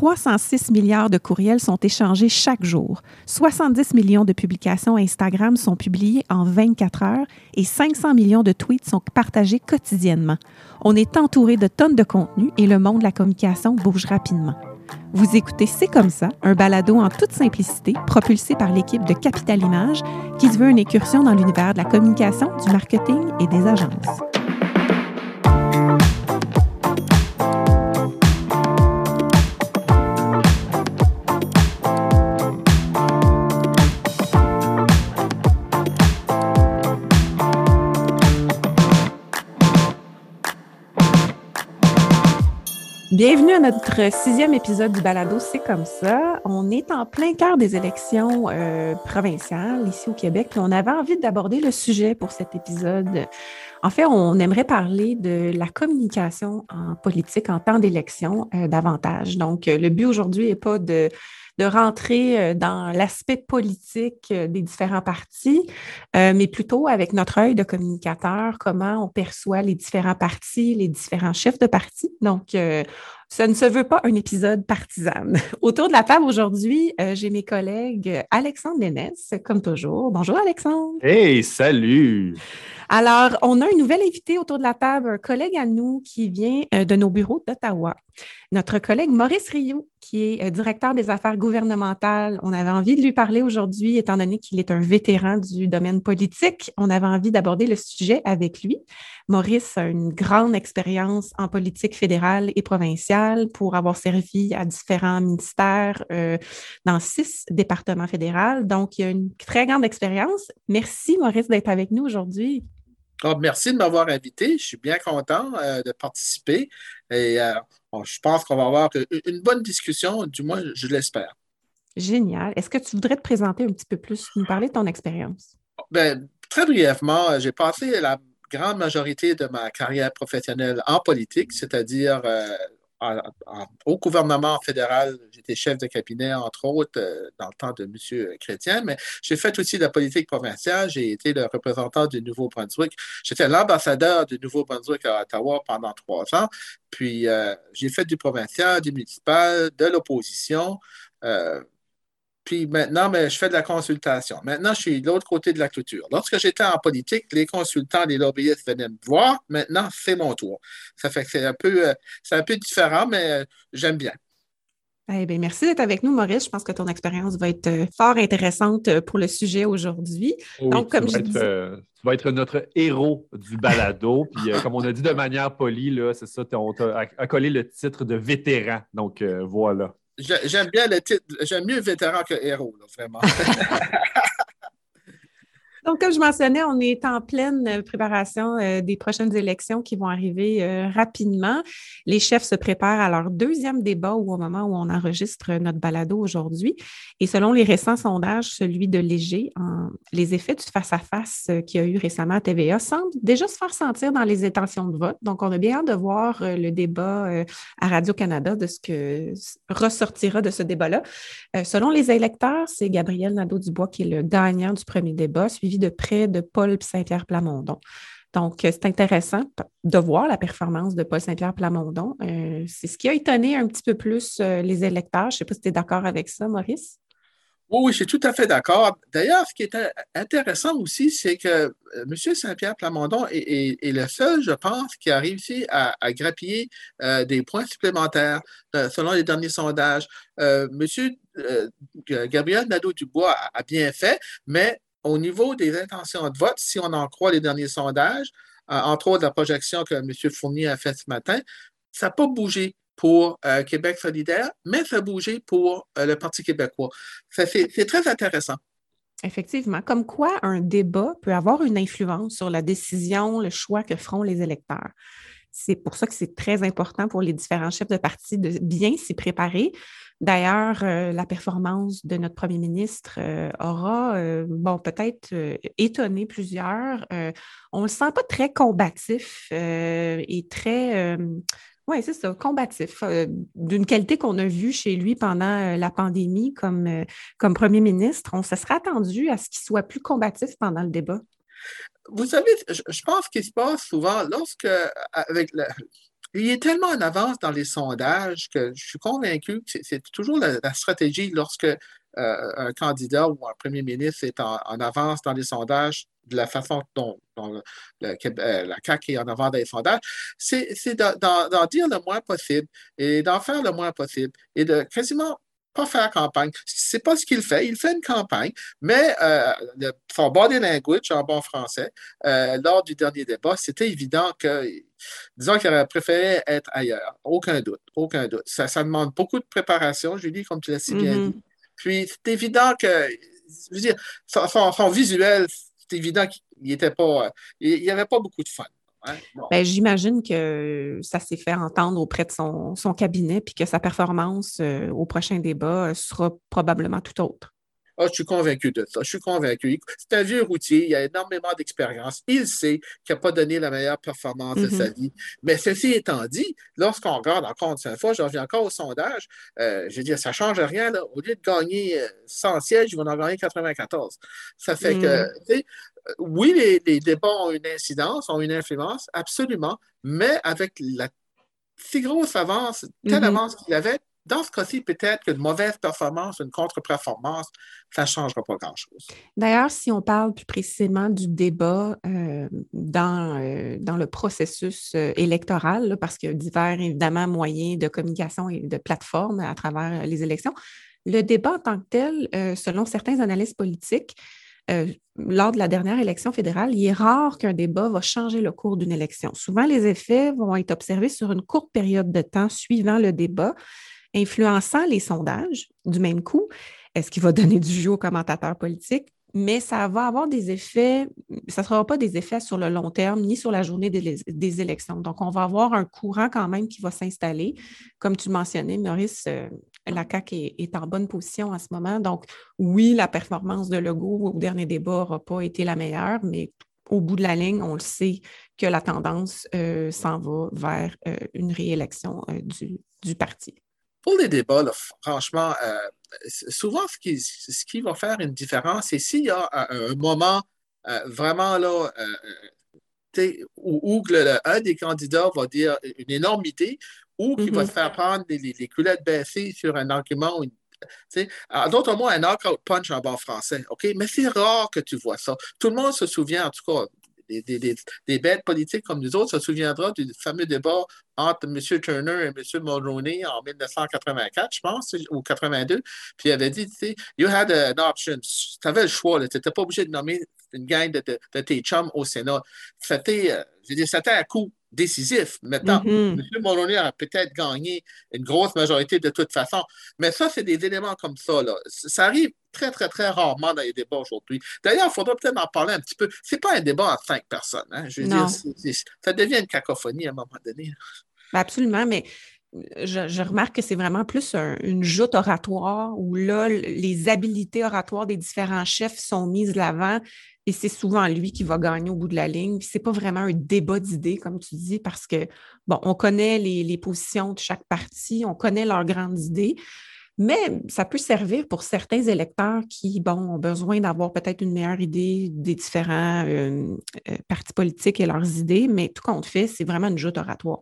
306 milliards de courriels sont échangés chaque jour. 70 millions de publications Instagram sont publiées en 24 heures et 500 millions de tweets sont partagés quotidiennement. On est entouré de tonnes de contenu et le monde de la communication bouge rapidement. Vous écoutez C'est comme ça, un balado en toute simplicité, propulsé par l'équipe de Capital Image, qui se veut une incursion dans l'univers de la communication, du marketing et des agences. Bienvenue à notre sixième épisode du Balado C'est comme ça. On est en plein cœur des élections euh, provinciales ici au Québec, puis on avait envie d'aborder le sujet pour cet épisode. En fait, on aimerait parler de la communication en politique en temps d'élection euh, davantage. Donc, euh, le but aujourd'hui n'est pas de de rentrer euh, dans l'aspect politique euh, des différents partis, euh, mais plutôt avec notre œil de communicateur, comment on perçoit les différents partis, les différents chefs de parti. Donc, ça ne se veut pas un épisode partisan. Autour de la table aujourd'hui, j'ai mes collègues Alexandre Lénès, comme toujours. Bonjour Alexandre. Hey, salut. Alors, on a un nouvel invité autour de la table, un collègue à nous qui vient euh, de nos bureaux d'Ottawa. Notre collègue Maurice Rioux, qui est euh, directeur des affaires gouvernementales. On avait envie de lui parler aujourd'hui, étant donné qu'il est un vétéran du domaine politique. On avait envie d'aborder le sujet avec lui. Maurice a une grande expérience en politique fédérale et provinciale pour avoir servi à différents ministères euh, dans six départements fédéraux. Donc, il a une très grande expérience. Merci, Maurice, d'être avec nous aujourd'hui. Oh, merci de m'avoir invité. Je suis bien content euh, de participer et euh, je pense qu'on va avoir une bonne discussion, du moins, je l'espère. Génial. Est-ce que tu voudrais te présenter un petit peu plus, nous parler de ton expérience? Ben, très brièvement, j'ai passé la grande majorité de ma carrière professionnelle en politique, c'est-à-dire euh, au gouvernement fédéral, j'étais chef de cabinet, entre autres, euh, dans le temps de M. Chrétien, mais j'ai fait aussi la politique provinciale. J'ai été le représentant du Nouveau-Brunswick. J'étais l'ambassadeur du Nouveau-Brunswick à Ottawa pendant trois ans. Puis, euh, j'ai fait du provincial, du municipal, de l'opposition. Euh, puis maintenant, ben, je fais de la consultation. Maintenant, je suis de l'autre côté de la clôture. Lorsque j'étais en politique, les consultants, les lobbyistes venaient me voir. Maintenant, c'est mon tour. Ça fait que c'est un peu, euh, un peu différent, mais euh, j'aime bien. Eh bien, merci d'être avec nous, Maurice. Je pense que ton expérience va être euh, fort intéressante pour le sujet aujourd'hui. Donc, comme tu, vas être, notre héros du balado. Puis, comme on a dit de manière polie, c'est ça, on t'a accolé le titre de vétéran. Donc, voilà. J'aime bien le titre. J'aime mieux vétéran que héros, vraiment. Donc, comme je mentionnais, on est en pleine euh, préparation euh, des prochaines élections qui vont arriver euh, rapidement. Les chefs se préparent à leur deuxième débat au moment où on enregistre notre balado aujourd'hui. Et selon les récents sondages, celui de Léger, les effets du face-à-face qu'il y a eu récemment à TVA semblent déjà se faire sentir dans les intentions de vote. Donc, on a bien hâte de voir le débat à Radio-Canada de ce que ressortira de ce débat-là. selon les électeurs, c'est Gabriel Nadeau-Dubois qui est le gagnant du premier débat, suivi de près de Paul Saint-Pierre Plamondon. Donc, euh, c'est intéressant de voir la performance de Paul Saint-Pierre Plamondon. Euh, c'est ce qui a étonné un petit peu plus euh, les électeurs. Je ne sais pas si tu es d'accord avec ça, Maurice? Oui, je suis tout à fait d'accord. D'ailleurs, ce qui est intéressant aussi, c'est que M. Saint-Pierre Plamondon est, le seul, je pense, qui a réussi à, grappiller des points supplémentaires selon les derniers sondages. M. Gabriel Nadeau-Dubois a bien fait, mais au niveau des intentions de vote, si on en croit les derniers sondages, euh, entre autres la projection que M. Fournier a faite ce matin, ça n'a pas bougé pour euh, Québec solidaire, mais ça a bougé pour euh, le Parti québécois. C'est très intéressant. Effectivement, comme quoi un débat peut avoir une influence sur la décision, le choix que feront les électeurs. C'est pour ça que c'est très important pour les différents chefs de parti de bien s'y préparer. D'ailleurs, euh, la performance de notre premier ministre euh, aura, euh, bon, peut-être étonné plusieurs. on ne le sent pas très combatif et très, oui, c'est ça, combatif, d'une qualité qu'on a vue chez lui pendant la pandémie comme, comme premier ministre. On se serait attendu à ce qu'il soit plus combatif pendant le débat. Vous savez, je, pense qu'il se passe souvent lorsque, avec il est tellement en avance dans les sondages que je suis convaincu que c'est toujours la, stratégie lorsque euh, un candidat ou un premier ministre est en, avance dans les sondages de la façon dont, euh, la CAQ est en avance dans les sondages, c'est d'en dire le moins possible et d'en faire le moins possible et de quasiment pas faire campagne. C'est pas ce qu'il fait. Il fait une campagne, mais euh, son body language en bon français, euh, lors du dernier débat, c'était évident que, disons qu'il aurait préféré être ailleurs. Aucun doute, aucun doute. Ça, demande beaucoup de préparation, Julie, comme tu l'as si bien mm-hmm. dit. Puis, c'est évident que, je veux dire, son, visuel, c'est évident qu'il n'était pas, il n'y avait pas beaucoup de fun. Ben, j'imagine que ça s'est fait entendre auprès de son, cabinet puis que sa performance euh, au prochain débat sera probablement tout autre. Ah, je suis convaincu de ça. Je suis convaincu. C'est un vieux routier, il a énormément d'expérience. Il sait qu'il n'a pas donné la meilleure performance de sa mm-hmm. vie. Mais ceci étant dit, lorsqu'on regarde encore une fois, je reviens encore au sondage, euh, je veux dire, ça ne change rien. Au lieu de gagner 100 euh, sièges, ils vont en gagner 94. Ça fait que, mm oui, les, débats ont une incidence, ont une influence, absolument, mais avec la si grosse avance, telle mm-hmm. avance qu'il avait, dans ce cas-ci, peut-être qu'une mauvaise performance, une contre-performance, ça ne changera pas grand-chose. D'ailleurs, si on parle plus précisément du débat euh, dans, euh, dans le processus euh, électoral, parce qu'il y a divers, évidemment, moyens de communication et de plateformes à travers les élections, le débat en tant que tel, selon certains analystes politiques, euh, lors de la dernière élection fédérale, il est rare qu'un débat va changer le cours d'une élection. Souvent, les effets vont être observés sur une courte période de temps suivant le débat, influençant les sondages du même coup. Est-ce qu'il va donner du jeu aux commentateurs politiques? mais ça va avoir des effets, ça ne sera pas des effets sur le long terme ni sur la journée des, élections. Donc, on va avoir un courant quand même qui va s'installer. Comme tu mentionnais, Maurice, euh, la CAQ est, en bonne position en ce moment. Donc, oui, la performance de Legault au dernier débat n'aura pas été la meilleure, mais au bout de la ligne, on le sait que la tendance euh, s'en va vers euh, une réélection du, parti. Pour les débats, franchement, souvent, ce qui, ce qui, va faire une différence, c'est s'il y a un, moment euh, vraiment là, euh, où, un des candidats va dire une énormité ou qui va mm-hmm. se faire prendre les, les, culottes baissées sur un argument D'autres mots, un knockout punch en bon français. OK? Mais c'est rare que tu vois ça. Tout le monde se souvient, en tout cas, des, bêtes politiques comme nous autres se souviendra du fameux débat entre M. Turner et M. Mulroney en 1984, je pense, ou 82. Puis il avait dit, tu sais, you had an option. Tu avais le choix. Tu n'étais pas obligé de nommer une gang de, tes chums au Sénat. C'était, euh, je veux dire, c'était un coup décisif. Maintenant, M. Mm-hmm. Mulroney a peut-être gagné une grosse majorité de toute façon. Mais ça, c'est des éléments comme ça. Là. Ça arrive très, très, très rarement dans les débats aujourd'hui. D'ailleurs, il faudra peut-être en parler un petit peu. Ce n'est pas un débat à cinq personnes. Hein. Je veux dire, ça devient une cacophonie à un moment donné. Absolument, mais je, remarque que c'est vraiment plus une joute oratoire où là, les habiletés oratoires des différents chefs sont mises de l'avant et c'est souvent lui qui va gagner au bout de la ligne. Ce n'est pas vraiment un débat d'idées, comme tu dis, parce que, bon, on connaît les, les, positions de chaque parti, on connaît leurs grandes idées, mais ça peut servir pour certains électeurs qui, bon, ont besoin d'avoir peut-être une meilleure idée des différents euh, euh, partis politiques et leurs idées, mais tout compte fait, c'est vraiment une joute oratoire.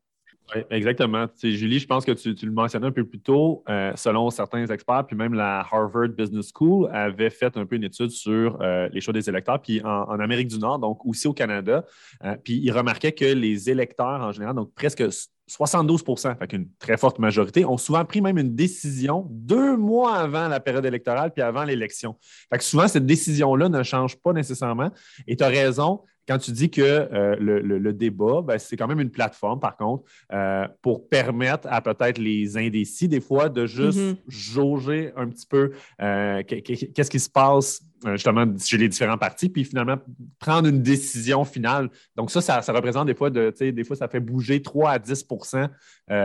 Oui, exactement. Julie, je pense que tu, le mentionnais un peu plus tôt, euh, selon certains experts, puis même la Harvard Business School avait fait un peu une étude sur euh, les choix des électeurs, puis en, Amérique du Nord, donc aussi au Canada, euh, puis ils remarquaient que les électeurs en général, donc presque 72% fait une très forte majorité, ont souvent pris même une décision deux mois avant la période électorale puis avant l'élection. Fait que souvent, cette décision-là ne change pas nécessairement. Et tu as raison, quand tu dis que euh, le, débat, ben, c'est quand même une plateforme, par contre, euh, pour permettre à peut-être les indécis, des fois, de juste mm-hmm. jauger un petit peu euh, qu'est-ce qui se passe justement chez les différents partis, puis finalement prendre une décision finale. Donc, ça, ça, représente des fois, de, des fois, ça fait bouger 3 à 10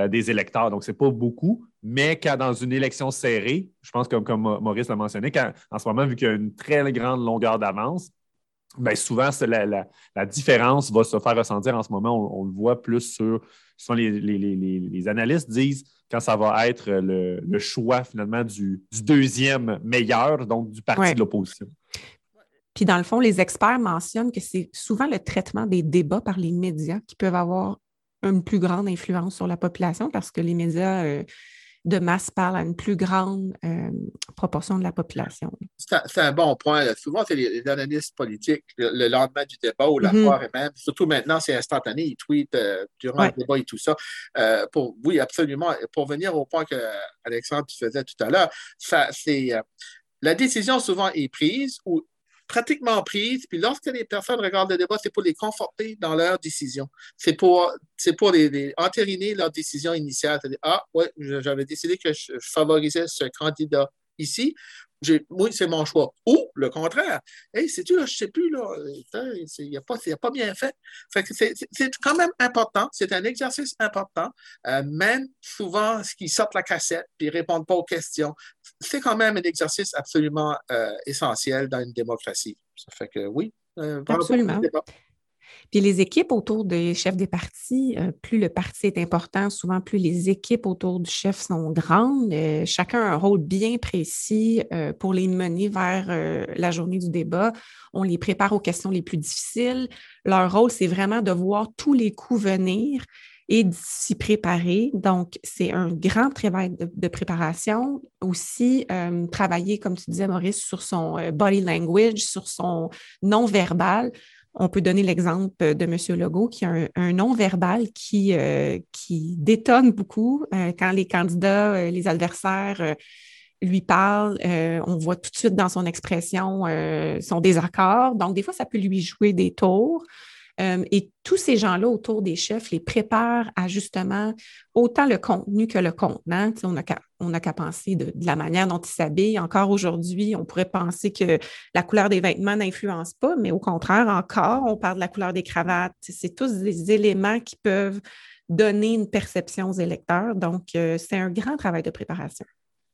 des électeurs. Donc, ce n'est pas beaucoup, mais quand dans une élection serrée, je pense que comme Maurice l'a mentionné, en ce moment, vu qu'il y a une très grande longueur d'avance, Bien, souvent, la, la, différence va se faire ressentir en ce moment. On, le voit plus sur. Les, les, analystes disent quand ça va être le, choix finalement du, deuxième meilleur, donc du parti de l'opposition. Puis dans le fond, les experts mentionnent que c'est souvent le traitement des débats par les médias qui peuvent avoir une plus grande influence sur la population parce que les médias euh, de masse parlent à une plus grande euh, proportion de la population. C'est un, bon point. Souvent, c'est les, analystes politiques le, lendemain du débat ou la mm-hmm. soirée même. Surtout maintenant, c'est instantané. Ils tweetent euh, durant le débat et tout ça. pour, oui, absolument. Pour venir au point que Alexandre faisait tout à l'heure, c'est la décision souvent est prise ou pratiquement prise. Puis lorsque les personnes regardent le débat, c'est pour les conforter dans leur décision. C'est pour, c'est pour les, entériner leur décision initiale. C'est-à-dire, ah, ouais, j'avais décidé que je favorisais ce candidat ici oui, c'est mon choix. Ou le contraire. Hey, sais-tu, je ne sais plus, là, il n'a pas, pas, bien fait. c'est quand même important, c'est un exercice important, euh, même souvent ce qui sortent la cassette puis ne répondent pas aux questions. C'est quand même un exercice absolument euh, essentiel dans une démocratie. Ça fait que oui. Euh, absolument. Puis les équipes autour des chefs des partis, euh, plus le parti est important, souvent plus les équipes autour du chef sont grandes. Euh, chacun a un rôle bien précis euh, pour les mener vers la journée du débat. On les prépare aux questions les plus difficiles. Leur rôle, c'est vraiment de voir tous les coups venir et s'y préparer. Donc, c'est un grand travail de, préparation. Aussi, travailler, comme tu disais, Maurice, sur son body language, sur son non-verbal on peut donner l'exemple de M. Legault qui a un, non-verbal qui, euh, qui détonne beaucoup euh, quand les candidats, euh, les adversaires lui parlent. on voit tout de suite dans son expression son désaccord. Donc, des fois, ça peut lui jouer des tours. Euh, et tous ces gens-là autour des chefs les préparent à justement autant le contenu que le contenant. on n'a qu'à penser de, la manière dont ils s'habillent. Encore aujourd'hui, on pourrait penser que la couleur des vêtements n'influence pas, mais au contraire, encore, on parle de la couleur des cravates. C'est tous des éléments qui peuvent donner une perception aux électeurs. Donc, euh, c'est un grand travail de préparation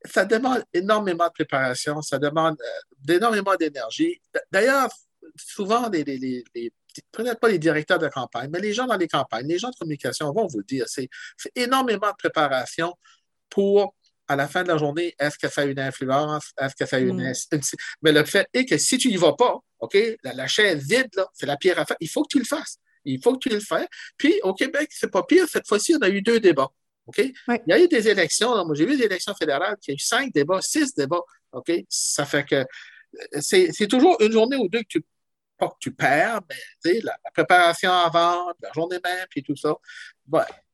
ça demande énormément de préparation, ça demande euh, énormément d'énergie. D'ailleurs, souvent, les, peut-être pas les directeurs de campagne, mais les gens dans les campagnes, les gens de communication vont vous le dire. C'est énormément de préparation pour, à la fin de la journée, est-ce que ça a une influence? Est-ce que ça a une. Mm. Mais le fait est que si tu n'y vas pas, OK, la, chaise vide, c'est la pierre à faire. Il faut que tu le fasses. Il faut que tu le fasses. Puis, au Québec, c'est pas pire. Cette fois-ci, on a eu deux débats. OK? Il y a eu des élections. moi, j'ai vu des élections fédérales qui a eu cinq débats, six débats. OK? Ça fait que c'est toujours une journée ou deux que tu pas que tu perds, mais la, la préparation avant, la journée même, puis tout ça.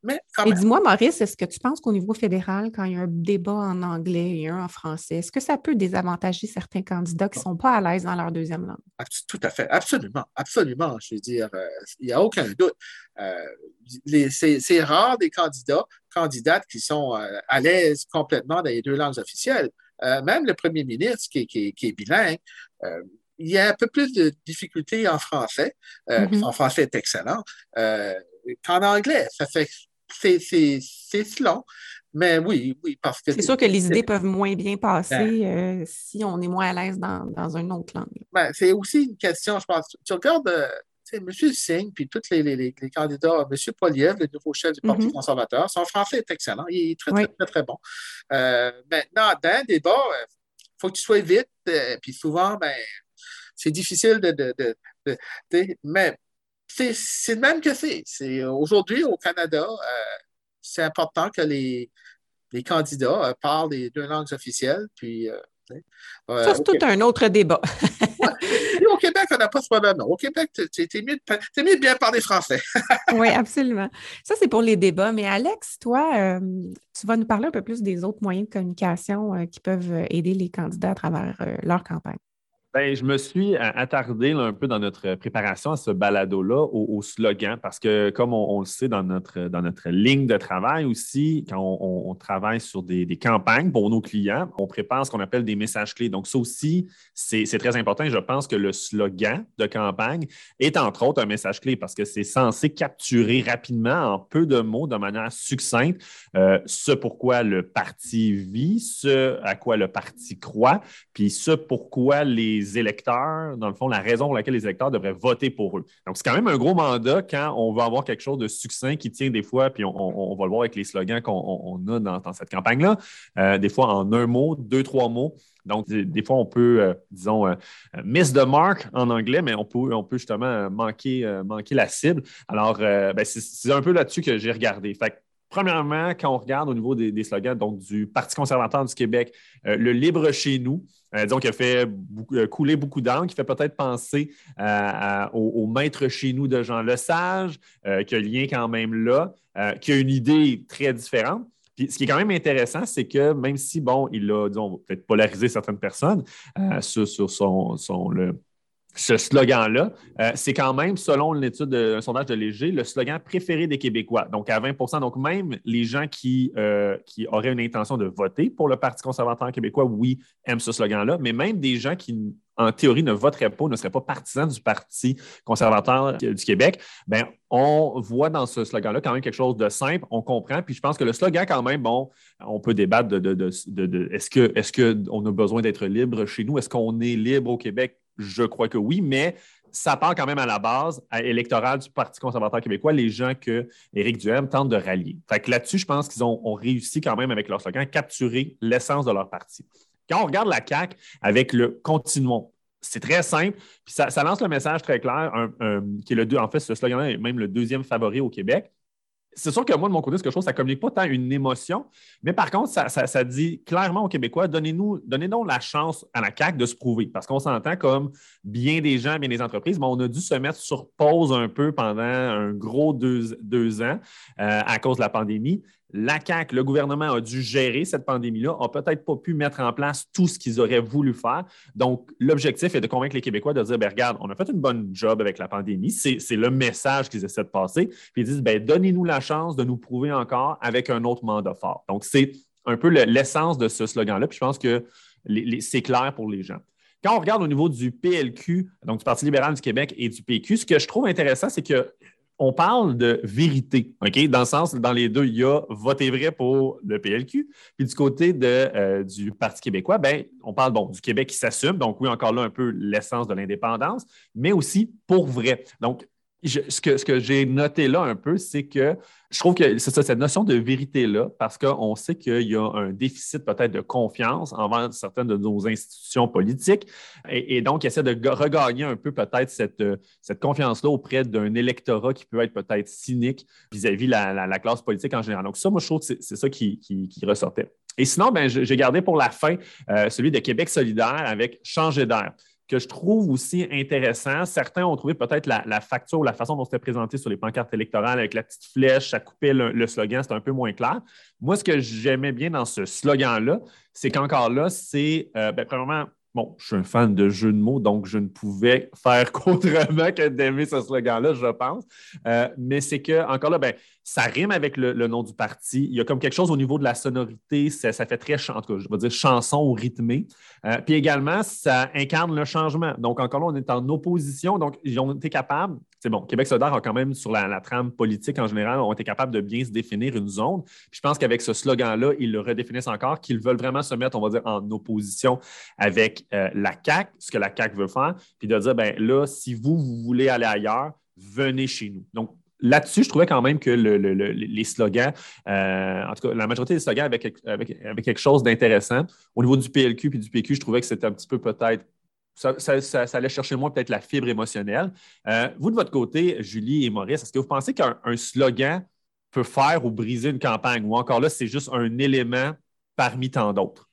mais Et dis-moi, Maurice, est-ce que tu penses qu'au niveau fédéral, quand il y a un débat en anglais et un en français, est-ce que ça peut désavantager certains candidats qui ne sont pas à l'aise dans leur deuxième langue? Tout à fait, absolument, absolument. Je veux dire, euh, il n'y a aucun doute. Euh, c'est rare des candidats, candidates qui sont euh, à l'aise complètement dans les deux langues officielles. même le premier ministre qui, qui est bilingue, il y a un peu plus de difficultés en français. Euh, mm-hmm. Son français est excellent. Euh, qu'en anglais, ça fait c'est long. Mais oui, oui, parce que. C'est sûr que les idées peuvent moins bien passer ben. euh, si on est moins à l'aise dans, dans une autre langue. Ben, c'est aussi une question, je pense. Tu regardes M. Singh, puis tous les, les, les, candidats, M. Poliev, le nouveau chef du Parti mm-hmm. conservateur, son français est excellent. Il est très, très, très, très, bon. maintenant, dans un débat, il faut que tu sois vite, puis souvent, ben, c'est difficile de, de, mais c'est même que c'est. Aujourd'hui, au Canada, euh, c'est important que les, les candidats euh, parlent les deux langues officielles. Puis, euh, ça, c'est tout un autre débat. au Québec, on n'a pas ce problème. Au Québec, c'est mieux, mieux, de bien parler français. oui, absolument. Ça, c'est pour les débats. Mais Alex, toi, tu vas nous parler un peu plus des autres moyens de communication qui peuvent aider les candidats à travers leur campagne. Ben, je me suis attardé un peu dans notre préparation à ce balado-là au, slogan, parce que comme on, le sait dans notre, dans notre ligne de travail aussi, quand on, travaille sur des, campagnes pour nos clients, on prépare ce qu'on appelle des messages clés. Donc, ça aussi, c'est très important. je pense que le slogan de campagne est entre autres un message clé parce que c'est censé capturer rapidement, en peu de mots, de manière succincte, euh, ce pourquoi le parti vit, ce à quoi le parti croit, puis ce pourquoi les les électeurs, dans le fond, la raison pour laquelle les électeurs devraient voter pour eux. Donc, c'est quand même un gros mandat quand on veut avoir quelque chose de succinct qui tient des fois, puis on, va le voir avec les slogans qu'on a dans, cette campagne-là, euh, des fois en un mot, deux, trois mots. Donc, des, fois, on peut, euh, disons, euh, miss the mark en anglais, mais on peut, on peut justement manquer, manquer la cible. Alors, ben, c'est un peu là-dessus que j'ai regardé. Fait Premièrement, quand on regarde au niveau des, slogans donc, du Parti conservateur du Québec, euh, le libre chez nous, euh, qui a fait euh, couler beaucoup d'encre, qui fait peut-être penser au, maître chez nous de Jean Lesage, qui a un lien quand même là, qui a une idée très différente. Puis, ce qui est quand même intéressant, c'est que même si, bon, il a, disons, peut-être polarisé certaines personnes sur, son, son le, ce slogan-là, euh, c'est quand même, selon une étude, un sondage de Léger, le slogan préféré des Québécois. Donc, à 20 Donc, même les gens qui, euh, qui auraient une intention de voter pour le Parti conservateur québécois, oui, aiment ce slogan-là. Mais même des gens qui, en théorie, ne voteraient pas, ne seraient pas partisans du Parti conservateur du Québec, ben, on voit dans ce slogan-là quand même quelque chose de simple, on comprend. Puis je pense que le slogan, quand même, bon, on peut débattre de, de, de, est-ce qu'on est a besoin d'être libre chez nous? Est-ce qu'on est libre au Québec? Je crois que oui, mais ça part quand même à la base électorale du Parti conservateur québécois, les gens que Éric Duhem tente de rallier. Fait que là-dessus, je pense qu'ils ont, réussi quand même avec leur slogan à capturer l'essence de leur parti. Quand on regarde la CAQ avec le continuons, c'est très simple, puis ça, lance le message très clair, qui est le deux, en fait, ce slogan-là est même le deuxième favori au Québec c'est sûr que moi, de mon côté, ce que ça ne communique pas tant une émotion, mais par contre, ça, dit clairement aux Québécois, donnez-nous, donnez-nous la chance à la CAQ de se prouver. Parce qu'on s'entend comme bien des gens, bien des entreprises, mais on a dû se mettre sur pause un peu pendant un gros deux, ans euh, à cause de la pandémie la CAQ, le gouvernement a dû gérer cette pandémie-là, n'a peut-être pas pu mettre en place tout ce qu'ils auraient voulu faire. Donc, l'objectif est de convaincre les Québécois de dire, ben, regarde, on a fait une bonne job avec la pandémie. C'est le message qu'ils essaient de passer. Puis ils disent, ben, donnez-nous la chance de nous prouver encore avec un autre mandat fort. Donc, c'est un peu l'essence de ce slogan-là. Puis je pense que c'est clair pour les gens. Quand on regarde au niveau du PLQ, donc du Parti libéral du Québec et du PQ, ce que je trouve intéressant, c'est que on parle de vérité, OK? Dans le sens, dans les deux, il y a voter vrai pour le PLQ. Puis du côté euh, du Parti québécois, ben, on parle bon, du Québec qui s'assume. Donc, oui, encore là, un peu l'essence de l'indépendance, mais aussi pour vrai. Donc, ce que, j'ai noté là un peu, c'est que je trouve que c'est ça, cette notion de vérité-là, parce qu'on sait qu'il y a un déficit peut-être de confiance envers certaines de nos institutions politiques, et, donc il essaie de regagner un peu peut-être cette, cette confiance-là auprès d'un électorat qui peut être peut-être cynique vis-à-vis la, la, classe politique en général. Donc ça, moi, je trouve que c'est ça qui, qui, ressortait. Et sinon, ben, j'ai gardé pour la fin euh, celui de Québec solidaire avec Changer d'air que je trouve aussi intéressant. Certains ont trouvé peut-être la, facture, la façon dont c'était présenté sur les pancartes électorales avec la petite flèche, ça coupait le, slogan, c'était un peu moins clair. Moi, ce que j'aimais bien dans ce slogan-là, c'est qu'encore là, c'est, euh, ben, premièrement, Bon, je suis un fan de jeux de mots, donc je ne pouvais faire qu'autrement que d'aimer ce slogan-là, je pense. Euh, mais c'est que, encore là, ben, ça rime avec le, nom du parti. Il y a comme quelque chose au niveau de la sonorité, ça, fait très, en tout cas, je vais dire chanson ou rythmé. Euh, puis également, ça incarne le changement. Donc, encore là, on est en opposition. Donc, ils ont été capables, c'est bon, Québec solidaire a quand même, sur la, trame politique en général, ont été capables de bien se définir une zone. Puis je pense qu'avec ce slogan-là, ils le redéfinissent encore, qu'ils veulent vraiment se mettre, on va dire, en opposition avec euh, la CAC, ce que la CAC veut faire, puis de dire, ben là, si vous, vous voulez aller ailleurs, venez chez nous. Donc, là-dessus, je trouvais quand même que les slogans, euh, en tout cas, la majorité des slogans avaient, avec, quelque chose d'intéressant. Au niveau du PLQ et du PQ, je trouvais que c'était un petit peu peut-être. Ça, allait chercher moins peut-être la fibre émotionnelle. Euh, vous, de votre côté, Julie et Maurice, est-ce que vous pensez qu'un slogan peut faire ou briser une campagne? Ou encore là, c'est juste un élément parmi tant d'autres?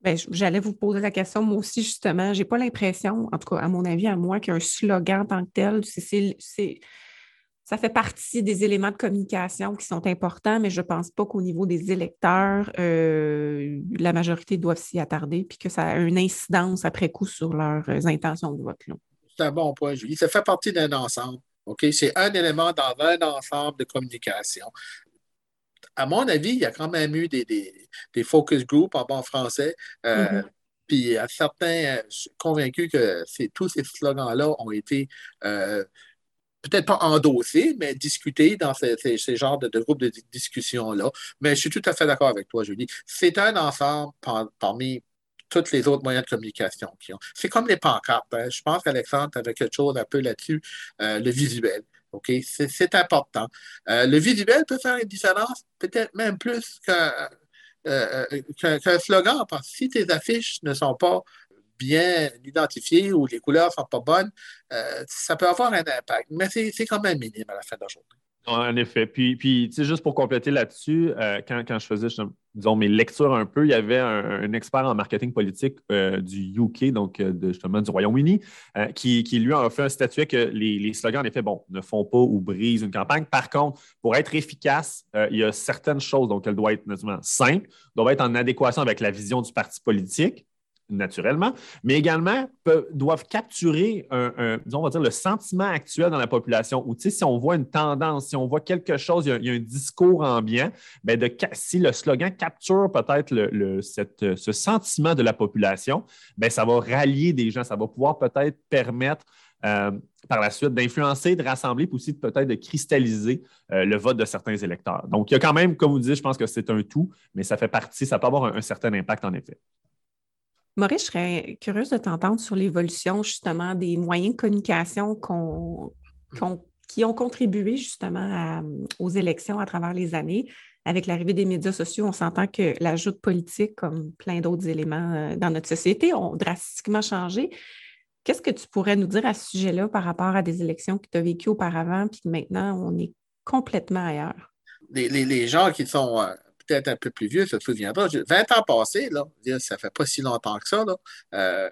Ben, j'allais vous poser la question, moi aussi, justement. Je n'ai pas l'impression, en tout cas, à mon avis, à moi, qu'un slogan en tant que tel, ça fait partie des éléments de communication qui sont importants, mais je ne pense pas qu'au niveau des électeurs, euh, la majorité doivent s'y attarder, puis que ça a une incidence après coup sur leurs intentions de vote. C'est un bon point, Julie. Ça fait partie d'un ensemble. OK? C'est un élément dans un ensemble de communication à mon avis, il y a quand même eu des, focus groups en bon français. Euh, mm-hmm. Puis à certains, je suis convaincu que tous ces slogans-là ont été euh, peut-être pas endossés, mais discutés dans ces, genres de, groupes de discussion-là. Mais je suis tout à fait d'accord avec toi, Julie. C'est un ensemble parmi tous les autres moyens de communication qui ont. C'est comme les pancartes. Hein. Je pense qu'Alexandre avait quelque chose un peu là-dessus, euh, le visuel. OK? C'est important. Euh, le visuel peut faire une différence, peut-être même plus qu'un slogan, parce que si tes affiches ne sont pas bien identifiées ou les couleurs ne sont pas bonnes, ça peut avoir un impact. Mais c'est quand même minime à la fin de la journée. En effet. Puis, puis juste pour compléter là-dessus, euh, quand, je faisais, mes lectures un peu, il y avait un, expert en marketing politique euh, du UK, donc euh, justement du Royaume-Uni, qui, lui a fait un statut que les, slogans, en effet, bon, ne font pas ou brisent une campagne. Par contre, pour être efficace, il y a certaines choses, donc elle doit être naturellement simple, doit être en adéquation avec la vision du parti politique naturellement, mais également doivent capturer on va dire, le sentiment actuel dans la population. Ou si on voit une tendance, si on voit quelque chose, il y a, un discours ambiant, bien de, si le slogan capture peut-être le, ce sentiment de la population, bien, ça va rallier des gens, ça va pouvoir peut-être permettre euh, par la suite d'influencer, de rassembler, puis aussi peut-être de cristalliser euh, le vote de certains électeurs. Donc, il y a quand même, comme vous dites, je pense que c'est un tout, mais ça fait partie, ça peut avoir un certain impact en effet. Maurice, je serais curieuse de t'entendre sur l'évolution justement des moyens de communication qui ont contribué justement aux élections à travers les années. Avec l'arrivée des médias sociaux, on s'entend que l'ajout politique, comme plein d'autres éléments euh, dans notre société, ont drastiquement changé. Qu'est-ce que tu pourrais nous dire à ce sujet-là par rapport à des élections que tu as vécues auparavant, puis maintenant, on est complètement ailleurs? Les, gens qui sont euh, peut-être un peu plus vieux se souviendra. 20 ans passés, là, ça fait pas si longtemps que ça. Là. Euh,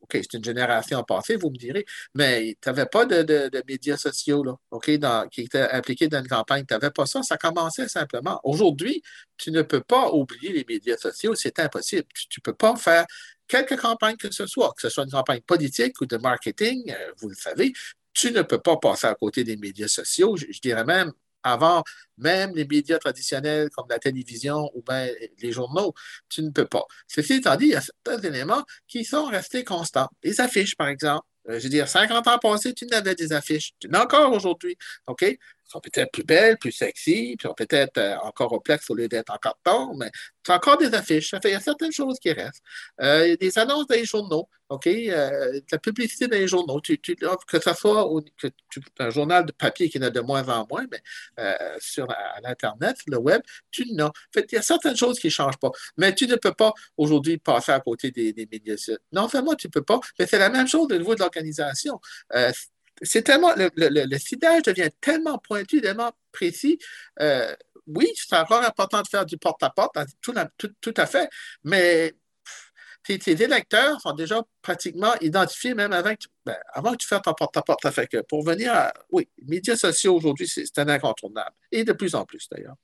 OK, c'est une génération passée, vous me direz, mais tu n'avais pas de, médias sociaux là, OK, qui étaient impliqués dans une campagne. Tu n'avais pas ça, ça commençait simplement. Aujourd'hui, tu ne peux pas oublier les médias sociaux, c'est impossible. Tu ne peux pas faire quelque campagne que ce soit, que ce soit une campagne politique ou de marketing, euh, vous le savez, tu ne peux pas passer à côté des médias sociaux. je dirais même avant même les médias traditionnels comme la télévision ou bien les journaux, tu ne peux pas. Ceci étant dit, il y a certains éléments qui sont restés constants. Les affiches, par exemple. Euh, je veux dire, 50 ans passés, tu n'avais des affiches. Tu n'as encore aujourd'hui. OK? Sont peut-être plus belles, plus sexy, puis sont peut-être euh, encore au au lieu d'être en carton, mais c'est encore des affiches. il y a certaines choses qui restent. Euh, il y a des annonces dans les journaux, OK? Euh, la publicité dans les journaux, que ce soit un journal de papier qui en a de moins en moins, mais sur l'Internet, le web, tu n'as. Il y a certaines choses qui ne changent pas. Mais tu ne peux pas aujourd'hui passer à côté des, médias. Non seulement tu ne peux pas, mais c'est la même chose au niveau de l'organisation c'est tellement, le, le, devient tellement pointu, tellement précis. Euh, oui, c'est encore important de faire du porte-à-porte, tout, à fait, mais tes, électeurs sont déjà pratiquement identifiés même avant que, tu, ben, avant que tu fasses ton porte-à-porte. Fait que pour venir à, oui, les médias sociaux aujourd'hui, c'est un incontournable. Et de plus en plus d'ailleurs.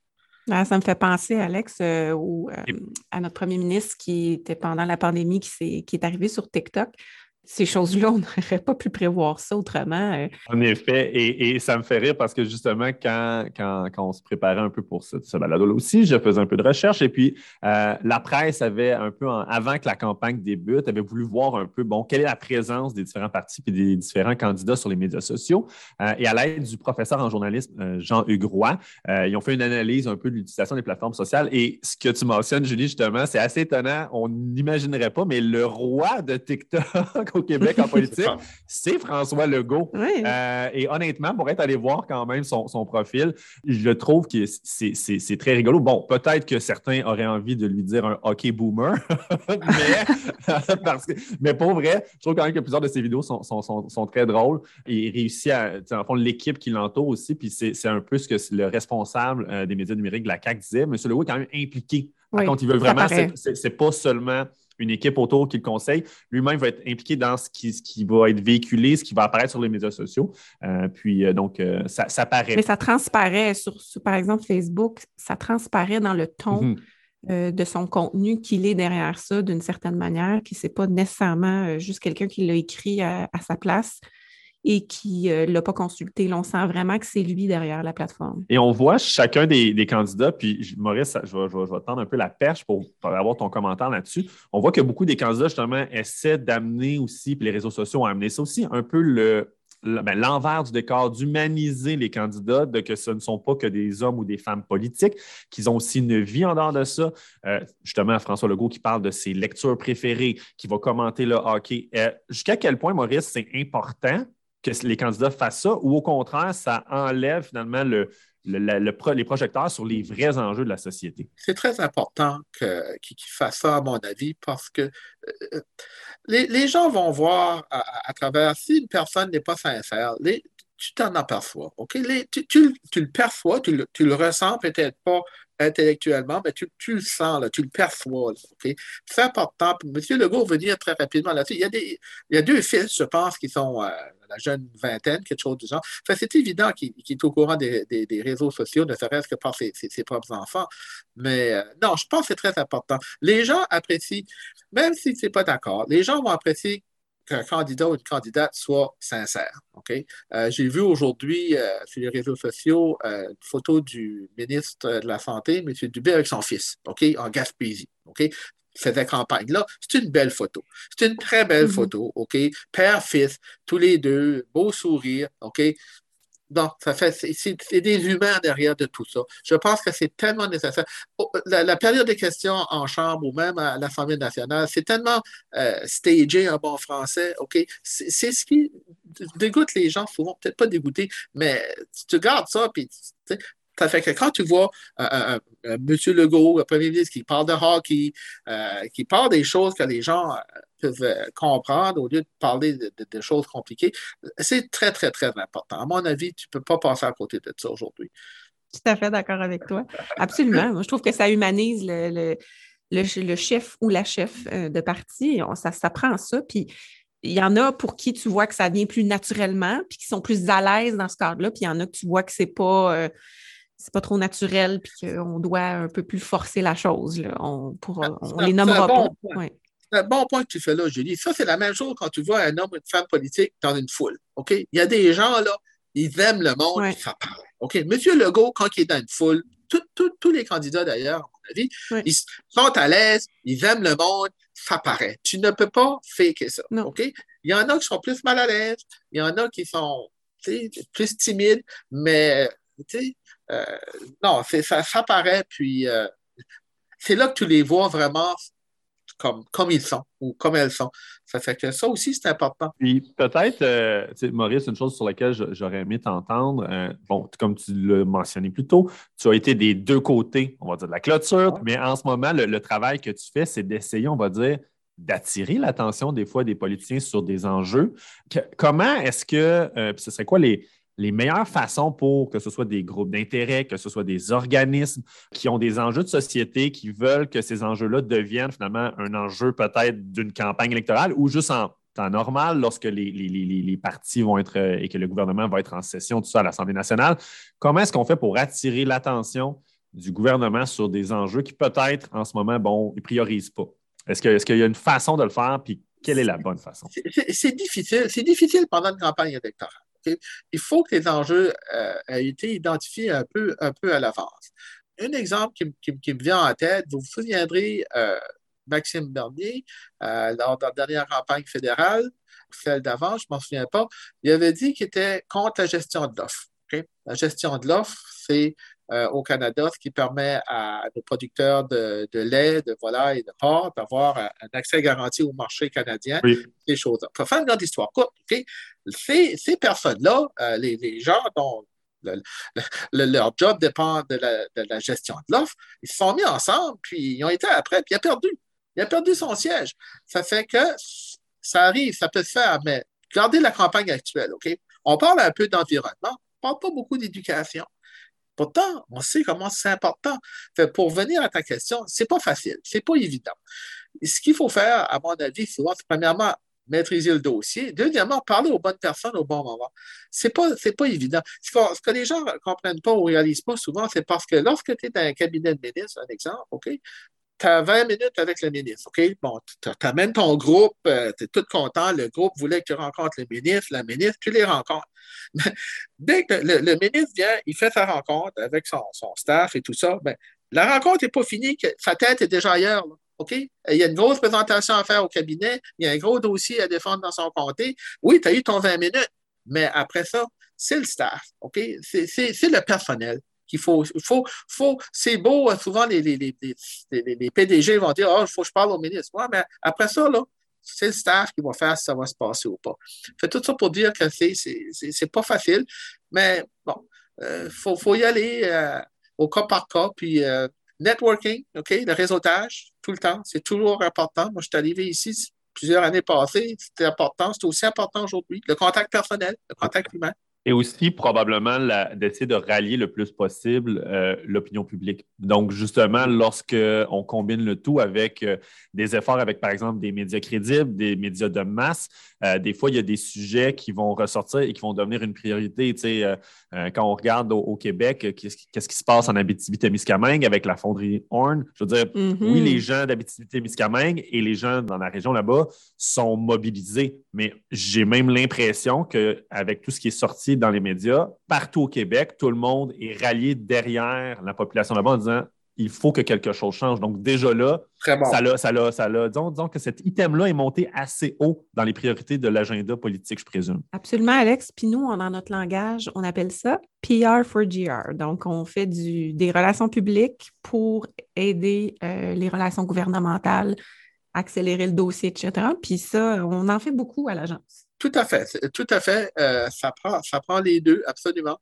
Ah, ça me fait penser, Alex, euh, euh, à notre premier ministre qui était pendant la pandémie, qui, qui est arrivé sur TikTok ces choses-là, on n'aurait pas pu prévoir ça autrement. Euh. En effet, et, ça me fait rire parce que justement, quand, quand, on se préparait un peu pour ce, ce balado-là aussi, je faisais un peu de recherche et puis euh, la presse avait un peu, avant que la campagne débute, avait voulu voir un peu, bon, quelle est la présence des différents partis et des différents candidats sur les médias sociaux. Euh, et à l'aide du professeur en journalisme, Jean-Hugues Roy, ils ont fait une analyse un peu de l'utilisation des plateformes sociales. Et ce que tu mentionnes, Julie, justement, c'est assez étonnant. On n'imaginerait pas, mais le roi de TikTok au Québec en politique, c'est François Legault. Euh, et honnêtement, pour être allé voir quand même son, profil, je trouve que c'est très rigolo. Bon, peut-être que certains auraient envie de lui dire un hockey boomer, mais, parce que, mais pour vrai, je trouve quand même que plusieurs de ses vidéos sont, sont, très drôles. Et il réussit à, en fond, l'équipe qui l'entoure aussi, puis c'est un peu ce que le responsable euh, des médias numériques de la CAQ disait. M. Legault est quand même impliqué. Par contre, il veut vraiment, c'est pas seulement une équipe autour qui le conseille. Lui-même va être impliqué dans ce qui, ce qui, va être véhiculé, ce qui va apparaître sur les médias sociaux. Euh, puis, euh, donc, euh, ça, ça, paraît. Mais ça transparaît sur, par exemple, Facebook, ça transparaît dans le ton. Mhm. de son contenu qu'il est derrière ça d'une certaine manière, qui n'est pas nécessairement juste quelqu'un qui l'a écrit à, sa place et qui ne euh, l'a pas consulté. on sent vraiment que c'est lui derrière la plateforme. Et on voit chacun des, candidats, puis Maurice, je vais, je, tendre un peu la perche pour, avoir ton commentaire là-dessus. On voit que beaucoup des candidats, justement, essaient d'amener aussi, puis les réseaux sociaux ont amené ça aussi, un peu le, ben, l'envers du décor, d'humaniser les candidats, de que ce ne sont pas que des hommes ou des femmes politiques, qu'ils ont aussi une vie en dehors de ça. Euh, justement, François Legault qui parle de ses lectures préférées, qui va commenter le hockey. Euh, jusqu'à quel point, Maurice, c'est important que les candidats fassent ça ou au contraire, ça enlève finalement le, les projecteurs sur les vrais enjeux de la société. C'est très important qu'ils fassent ça, à mon avis, parce que euh, les, gens vont voir à, travers, si une personne n'est pas sincère, tu t'en aperçois. OK? tu, le perçois, tu le, tu le ressens peut-être pas intellectuellement, mais tu, le sens, là, tu le perçois. C'est important. M. Legault veut dire très rapidement là-dessus. Il, y a des, il y a deux fils, je pense, qui sont euh, la jeune vingtaine, quelque chose du genre. c'est évident qu'il est au courant des, réseaux sociaux, ne serait-ce que par ses, propres enfants. Mais euh, non, je pense que c'est très important. Les gens apprécient, même si ce n'est pas d'accord, les gens vont apprécier qu'un candidat ou une candidate soit sincère. OK? Euh, j'ai vu aujourd'hui euh, sur les réseaux sociaux euh, une photo du ministre de la Santé, M. Dubé, avec son fils, OK, en Gaspésie. OK? Faisait campagne. Là, c'est une belle photo. C'est une très belle mm-hmm. photo, OK? Père-fils, tous les deux, beau sourire, OK? Donc, ça fait, c'est des humains derrière de tout ça. Je pense que c'est tellement nécessaire. Oh, la, période des questions en chambre ou même à l'Assemblée nationale, c'est tellement euh, stagé en bon français, OK? C'est ce qui dégoûte les gens souvent, peut-être pas dégoûté, mais tu gardes ça, puis ça fait que quand tu vois M. Legault, le premier ministre, qui parle de hockey, euh, qui parle des choses que les gens euh, peuvent euh, comprendre au lieu de parler de, choses compliquées, c'est très, très, très important. À mon avis, tu ne peux pas passer à côté de ça aujourd'hui. Tout à fait d'accord avec toi. Absolument. Moi, je trouve que ça humanise le, le, chef ou la chef de parti. ça, ça prend ça. Puis il y en a pour qui tu vois que ça vient plus naturellement, puis qui sont plus à l'aise dans ce cadre-là, puis il y en a que tu vois que c'est pas c'est pas trop naturel puis qu'on doit un peu plus forcer la chose. Là. On, on les nommera pas. C'est un bon point que tu fais là, Julie. Ça, c'est la même chose quand tu vois un homme ou une femme politique dans une foule. OK? Il y a des gens, là, ils aiment le monde, ça paraît. OK? Monsieur Legault, quand il est dans une foule, tous les candidats d'ailleurs, à mon avis, ils sont à l'aise, ils aiment le monde, ça paraît. Tu ne peux pas faker ça. OK? Il y en a qui sont plus mal à l'aise, il y en a qui sont plus timides, mais non, ça, ça paraît, puis euh, c'est là que tu les vois vraiment comme, comme ils sont ou comme elles sont. Ça fait que ça aussi, c'est important. Puis peut-être, euh, Maurice, une chose sur laquelle j'aurais aimé t'entendre, bon, comme tu l'as mentionné plus tôt, tu as été des deux côtés, on va dire, de la clôture, mais en ce moment, le, travail que tu fais, c'est d'essayer, on va dire, d'attirer l'attention des fois des politiciens sur des enjeux. comment est-ce que, ce serait quoi les, les meilleures façons pour que ce soit des groupes d'intérêt, que ce soit des organismes qui ont des enjeux de société, qui veulent que ces enjeux-là deviennent finalement un enjeu peut-être d'une campagne électorale ou juste en temps normal, lorsque les, partis vont être euh, et que le gouvernement va être en session, tout ça à l'Assemblée nationale. Comment est-ce qu'on fait pour attirer l'attention du gouvernement sur des enjeux qui peut-être en ce moment, bon, ils ne priorisent pas? Est-ce qu'il y a une façon de le faire, puis quelle est la bonne façon? C'est difficile. C'est difficile pendant une campagne électorale il faut que les enjeux euh, aient été identifiés un peu, un peu à l'avance. Un exemple qui, me vient en tête, vous vous souviendrez, euh, Maxime Bernier, euh, lors de la dernière campagne fédérale, celle d'avant, je ne m'en souviens pas, il avait dit qu'il était contre la gestion de l'offre. La gestion de l'offre, c'est euh, au Canada, ce qui permet à nos producteurs de, lait, de volaille et de porc d'avoir un, accès garanti au marché canadien, des choses. Pour faire une grande histoire courte, ces, personnes-là, euh, les, gens dont leur job dépend de la, gestion de l'offre, ils se sont mis ensemble, puis ils ont été après, puis il a perdu. Il a perdu son siège. Ça fait que ça arrive, ça peut se faire, mais regardez la campagne actuelle, OK? On parle un peu d'environnement, on ne parle pas beaucoup d'éducation. Pourtant, on sait comment c'est important. pour venir à ta question, c'est pas facile, c'est pas évident. Ce qu'il faut faire, à mon avis, c'est premièrement maîtriser le dossier. Deuxièmement, parler aux bonnes personnes au bon moment. C'est pas, pas évident. Ce que, les gens ne comprennent pas ou ne réalisent pas souvent, c'est parce que lorsque tu es dans un cabinet de ministre, un exemple, OK, tu as 20 minutes avec le ministre, OK? Bon, tu amènes ton groupe, euh, tu es tout content, le groupe voulait que tu rencontres le ministre, la ministre, tu les rencontres. Dès que le, ministre vient, il fait sa rencontre avec son, staff et tout ça, ben, la rencontre n'est pas finie, sa tête est déjà ailleurs. OK? Il y a une grosse présentation à faire au cabinet, il y a un gros dossier à défendre dans son comté. Oui, tu as eu ton 20 minutes, Mais après ça, c'est le staff, OK? C'est le personnel qu'il faut. faut, faut c'est beau, souvent les, les, les, les, PDG vont dire, oh, il faut que je parle au ministre. Ouais, mais après ça, là, c'est le staff qui va faire si ça va se passer ou pas. Fait tout ça pour dire que c'est pas facile, mais bon, il euh, faut, faut, y aller euh, au cas par cas, puis euh, networking, OK, le réseautage, tout le temps, c'est toujours important. Moi, je suis arrivé ici plusieurs années passées, c'était important, c'est aussi important aujourd'hui. Le contact personnel, le contact humain. Et aussi, probablement, d'essayer de rallier le plus possible euh, l'opinion publique. Donc, justement, lorsqu'on combine le tout avec euh, des efforts avec, par exemple, des médias crédibles, des médias de masse, euh, des fois, il y a des sujets qui vont ressortir et qui vont devenir une priorité. Tu sais, quand on regarde au, Québec, qu'est-ce qui se passe en Abitibi-Témiscamingue avec la fonderie Horn? Je veux dire, mm-hmm. oui, les gens d'Abitibi-Témiscamingue et les gens dans la région là-bas sont mobilisés, mais j'ai même l'impression qu'avec tout ce qui est sorti dans les médias, partout au Québec, tout le monde est rallié derrière la population là-bas en disant il faut que quelque chose change. Donc, déjà là, ça l'a, ça l'a, ça l'a. Disons, disons, que cet item-là est monté assez haut dans les priorités de l'agenda politique, je présume. Absolument, Alex. Puis nous, dans notre langage, on appelle ça PR for GR. Donc, on fait du, des relations publiques pour aider euh, les relations gouvernementales, accélérer le dossier, etc. Puis ça, on en fait beaucoup à l'agence. Tout à fait, tout à fait. Euh, ça, prend, ça prend les deux, absolument.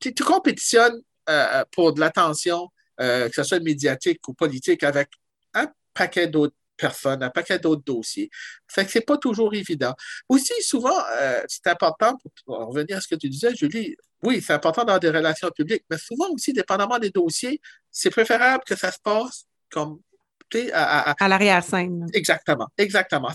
tu, compétitionnes euh, pour de l'attention, euh, que ce soit médiatique ou politique, avec un paquet d'autres personnes, un paquet d'autres dossiers. Fait que c'est pas toujours évident. Aussi, souvent, c'est important, pour revenir à ce que tu disais, Julie, oui, c'est important dans des relations publiques, mais souvent aussi, dépendamment des dossiers, c'est préférable que ça se passe comme à, l'arrière-scène. Exactement, exactement.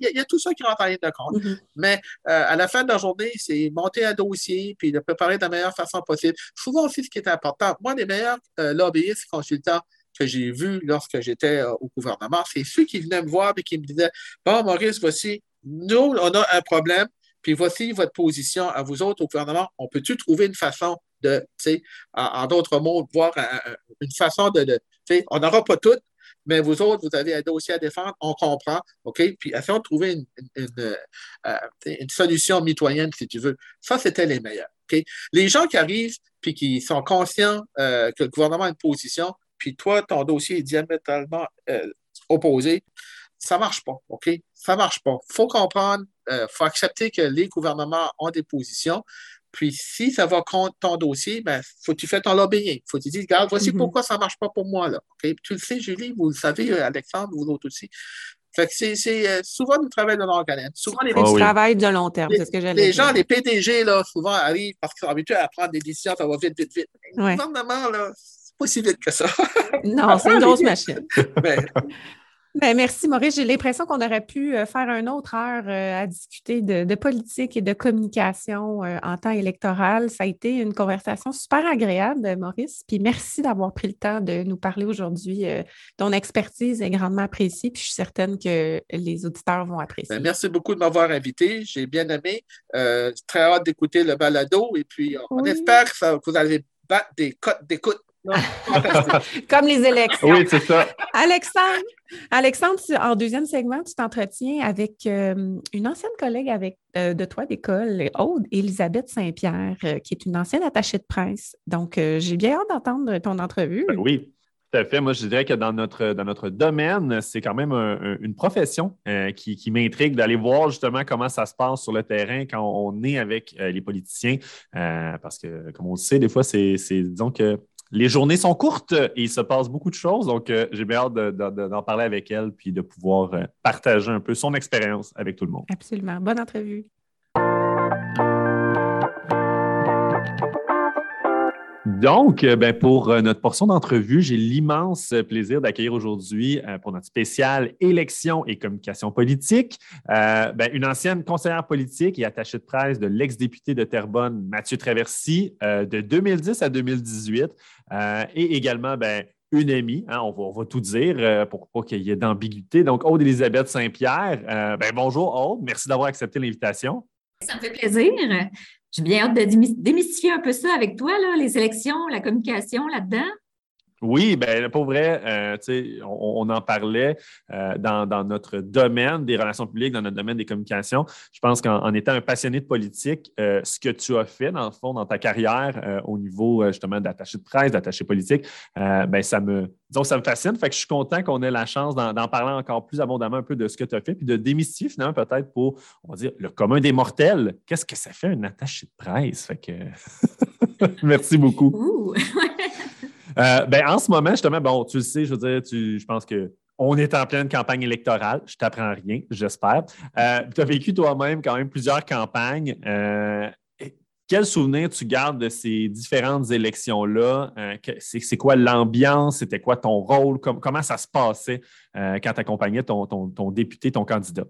Il y, a tout ça qui rentre en ligne de compte. Mm-hmm. Mais euh, à la fin de la journée, c'est monter un dossier puis le préparer de la meilleure façon possible. Souvent aussi, ce qui est important, moi, les meilleurs euh, lobbyistes, consultants que j'ai vus lorsque j'étais euh, au gouvernement, c'est ceux qui venaient me voir et qui me disaient Bon, Maurice, voici, nous, on a un problème, puis voici votre position à vous autres au gouvernement. On peut-tu trouver une façon de, tu sais, en, d'autres mots, voir une façon de, de on n'aura pas tout, mais vous autres, vous avez un dossier à défendre, on comprend, OK? Puis essayons de trouver une, euh, solution mitoyenne, si tu veux. Ça, c'était les meilleurs. OK? Les gens qui arrivent puis qui sont conscients euh, que le gouvernement a une position, puis toi, ton dossier est diamétralement euh, opposé, ça ne marche pas, OK? Ça ne marche pas. Il faut comprendre, il faut accepter que les gouvernements ont des positions, puis si ça va contre ton dossier, ben, faut que tu fasses ton lobbying. Il faut que tu dises, regarde, voici mhm. pourquoi ça ne marche pas pour moi. Là. Tu le sais, Julie, vous le savez, euh, Alexandre, vous autres aussi. Fait que c'est euh, souvent du travail de longue haleine. Souvent, les oh, travail de long terme, c'est ce que j'allais Les gens, les PDG, là, souvent arrivent parce qu'ils sont habitués à prendre des décisions, ça va vite, vite, vite. Ouais. Gouvernement, là, c'est pas si vite que ça. non, c'est une grosse machine. Mais, ben, merci, Maurice. J'ai l'impression qu'on aurait pu euh, faire une autre heure euh, à discuter de, politique et de communication euh, en temps électoral. Ça a été une conversation super agréable, Maurice. Puis merci d'avoir pris le temps de nous parler aujourd'hui. ton expertise est grandement appréciée. Puis je suis certaine que les auditeurs vont apprécier. Ben, merci beaucoup de m'avoir invité. J'ai bien aimé. très hâte d'écouter le balado. Et puis, on espère que, vous allez battre des cotes d'écoute Comme les élections. Oui, c'est ça. Alexandre, Alexandre, en deuxième segment, tu t'entretiens avec euh, une ancienne collègue avec, euh, de toi d'école, Aude Elisabeth Saint-Pierre, euh, qui est une ancienne attachée de presse. Donc, j'ai bien hâte d'entendre ton entrevue. Ben oui. Tout à fait. Moi, je dirais que dans notre, dans notre domaine, c'est quand même une profession qui, qui m'intrigue d'aller voir justement comment ça se passe sur le terrain quand on est avec les politiciens. parce que, comme on le sait, des fois, c'est, disons que les journées sont courtes et il se passe beaucoup de choses. Donc, euh, j'ai bien hâte d'en parler avec elle puis de pouvoir euh, partager un peu son expérience avec tout le monde. Absolument. Bonne entrevue. Donc, euh, ben, pour euh, notre portion d'entrevue, j'ai l'immense plaisir d'accueillir aujourd'hui euh, pour notre spéciale élection et communication politique ben, une ancienne conseillère politique et attachée de presse de l'ex-député de Terrebonne, Mathieu Traversy, de 2010 à 2018, et également ben, une amie, hein, on, va, tout dire pour pas qu'il y ait d'ambiguïté. Donc, Aude-Élisabeth Saint-Pierre, ben, bonjour Aude, merci d'avoir accepté l'invitation. Ça me fait plaisir. J'ai bien hâte de démystifier un peu ça avec toi, là, les élections, la communication là-dedans. Oui, bien, pour vrai, euh, on, on, en parlait euh, dans, notre domaine des relations publiques, dans notre domaine des communications. Je pense qu'en étant un passionné de politique, euh, ce que tu as fait, dans le fond, dans ta carrière, au niveau justement d'attaché de presse, d'attaché politique, ben, ça me, disons, ça me fascine. Fait que je suis content qu'on ait la chance d'en parler encore plus abondamment un peu de ce que tu as fait, puis de démystifier finalement peut-être pour, on va dire, le commun des mortels. Qu'est-ce que ça fait un attaché de presse? Fait que merci beaucoup. Euh, ben, en ce moment, justement, bon, tu le sais, je veux dire, je pense que on est en pleine campagne électorale. Je t'apprends rien, j'espère. Euh, tu as vécu toi-même quand même plusieurs campagnes. Euh, quel souvenir tu gardes de ces différentes élections-là? c'est, quoi l'ambiance? C'était quoi ton rôle? comment ça se passait quand tu accompagnais ton, député, ton candidat?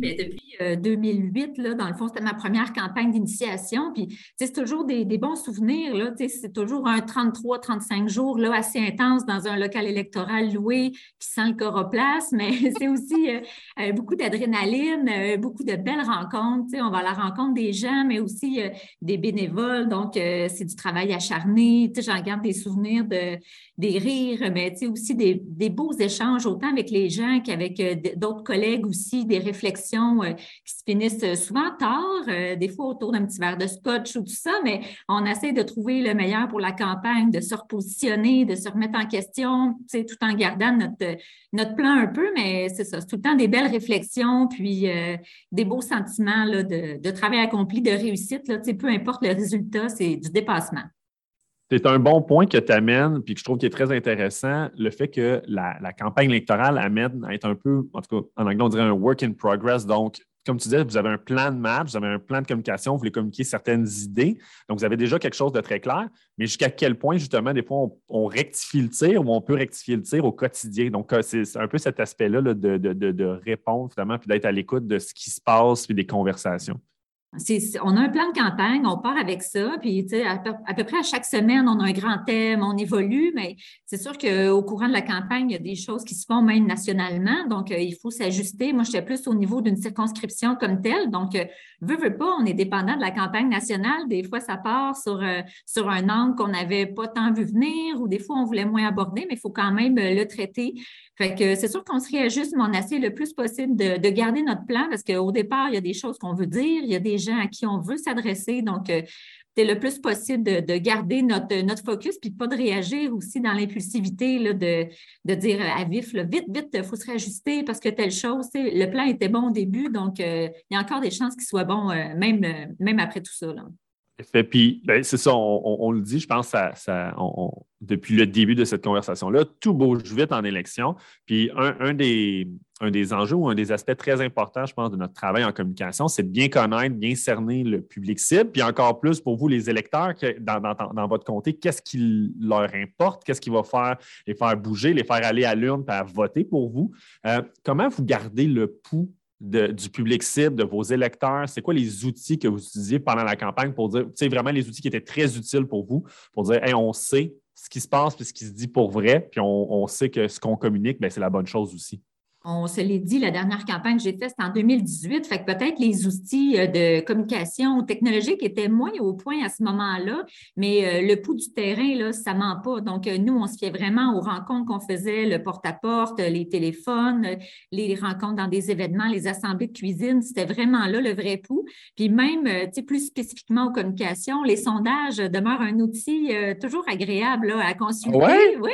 Ben, depuis 2008, euh, là, dans le fond, c'était ma première campagne d'initiation. Puis, c'est toujours des, bons souvenirs. Là, c'est toujours un 33-35 jours là, assez intense dans un local électoral loué qui sent le coroplace, mais c'est aussi euh, euh, beaucoup d'adrénaline, beaucoup de belles rencontres. On va à la rencontre des gens, mais aussi des bénévoles. Donc, c'est du travail acharné. J'en garde des souvenirs de, des rires, mais aussi des, beaux échanges, autant avec les gens qu'avec d'autres collègues aussi, des réflexions euh, qui se finissent souvent tard, euh, des fois autour d'un petit verre de scotch ou tout ça, mais on essaie de trouver le meilleur pour la campagne, de se repositionner, de se remettre en question, tout en gardant notre, notre plan un peu, mais c'est ça, c'est tout le temps des belles réflexions, puis euh, des beaux sentiments là, de, de, travail accompli, de réussite. Là, peu importe le résultat, c'est du dépassement. C'est un bon point que tu amènes, puis que je trouve qui est très intéressant, le fait que la, campagne électorale amène à être un peu, en tout cas, en anglais, on dirait un work in progress. Donc, comme tu disais, vous avez un plan de match, vous avez un plan de communication, vous voulez communiquer certaines idées. Donc, vous avez déjà quelque chose de très clair, mais jusqu'à quel point, justement, des fois, on, rectifie le tir ou on peut rectifier le tir au quotidien? Donc, euh, c'est un peu cet aspect-là de, de, répondre, finalement, puis d'être à l'écoute de ce qui se passe, puis des conversations on a un plan de campagne, on part avec ça, puis à peu, à peu près à chaque semaine, on a un grand thème, on évolue, mais c'est sûr qu'au courant de la campagne, il y a des choses qui se font même nationalement, donc euh, il faut s'ajuster. Moi, j'étais plus au niveau d'une circonscription comme telle, donc euh, veut, veut pas, on est dépendant de la campagne nationale. Des fois, ça part sur, euh, sur un angle qu'on n'avait pas tant vu venir, ou des fois, on voulait moins aborder, mais il faut quand même le traiter. Fait que c'est sûr qu'on se réajuste, mais on essaie le plus possible de, de garder notre plan parce qu'au départ, il y a des choses qu'on veut dire, il y a des gens à qui on veut s'adresser. Donc, euh, c'est le plus possible de, garder notre, notre focus puis de pas de réagir aussi dans l'impulsivité, de, de dire à vif, vite, vite, il faut se réajuster parce que telle chose, le plan était bon au début, donc euh, il y a encore des chances qu'il soit bon euh, même, même après tout ça. Là. Puis, ben, c'est ça, on, le dit, je pense, ça, depuis le début de cette conversation-là, tout bouge vite en élection. Puis, un, des, un des enjeux ou un des aspects très importants, je pense, de notre travail en communication, c'est de bien connaître, bien cerner le public cible. Puis, encore plus pour vous, les électeurs, dans, votre comté, qu'est-ce qui leur importe? Qu'est-ce qui va faire les faire bouger, les faire aller à l'urne et voter pour vous? Euh, comment vous gardez le pouls du public cible, de vos électeurs? C'est quoi les outils que vous utilisiez pendant la campagne pour dire, tu sais, vraiment les outils qui étaient très utiles pour vous, pour dire, on sait ce qui se passe puis ce qui se dit pour vrai, puis on, sait que ce qu'on communique, ben, c'est la bonne chose aussi? On se l'est dit, la dernière campagne que j'ai faite, c'était en 2018. Fait que peut-être les outils euh, de communication technologique étaient moins au point à ce moment-là, mais euh, le pouls du terrain, là, ça ment pas. Donc, euh, nous, on se fiait vraiment aux rencontres qu'on faisait, le porte-à-porte, les téléphones, les rencontres dans des événements, les assemblées de cuisine. C'était vraiment là le vrai pouls. Puis même, tu sais, plus spécifiquement aux communications, les sondages demeurent un outil toujours agréable à consulter. Oui, oui.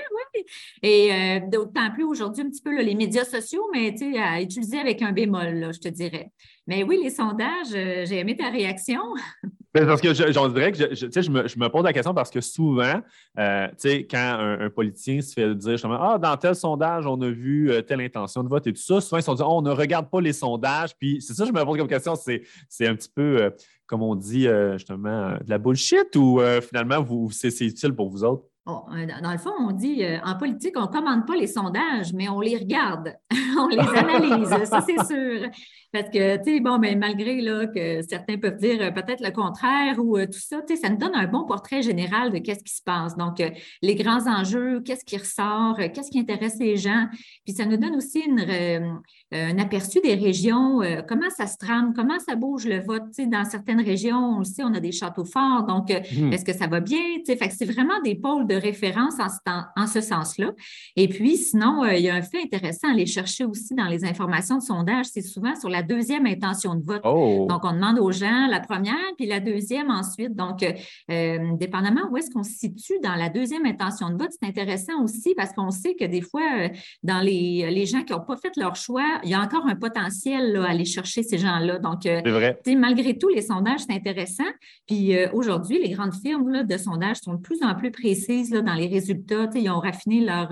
Et d'autant plus aujourd'hui, un petit peu les médias sociaux mais à utiliser avec un bémol, je te dirais. Mais oui, les sondages, euh, j'ai aimé ta réaction. Ben, parce que j'en dirais que je, je, me, je, me, pose la question parce que souvent, euh, quand un, politicien se fait dire justement Ah, dans tel sondage, on a vu euh, telle intention de vote et tout ça, souvent ils sont dit oh, on ne regarde pas les sondages. Puis c'est ça que je me pose comme question, c'est un petit peu, comme on dit justement, de la bullshit ou finalement c'est utile pour vous autres? Euh, dans le fond, on dit euh, en politique, on ne commande pas les sondages, mais on les regarde, on les analyse, ça c'est sûr. Parce que, tu sais, bon, ben, malgré là, que certains peuvent dire euh, peut-être le contraire ou tout ça, tu sais, ça nous donne un bon portrait général de qu'est-ce qui se passe. Donc, les grands enjeux, qu'est-ce qui ressort, qu'est-ce qui intéresse les gens. Puis ça nous donne aussi une, un aperçu des régions, comment ça se trame, comment ça bouge le vote. Dans certaines régions, on le sait, on a des châteaux forts, donc mmh. est-ce que ça va bien? C'est vraiment des pôles de référence en, ce sens-là. Et puis, sinon, il y a un fait intéressant à aller chercher aussi dans les informations de sondage, c'est souvent sur la deuxième intention de vote. Oh! Donc, on demande aux gens la première, puis la deuxième ensuite. Donc, dépendamment où est-ce qu'on se situe dans la deuxième intention de vote, c'est intéressant aussi parce qu'on sait que des fois, euh, dans les, les gens qui n'ont pas fait leur choix, il y a encore un potentiel à aller chercher ces gens-là. Donc, euh, vrai. malgré tout, les sondages, c'est intéressant. Puis euh, aujourd'hui, les grandes firmes de sondage sont de plus en plus précises dans les résultats. Ils ont raffiné leur,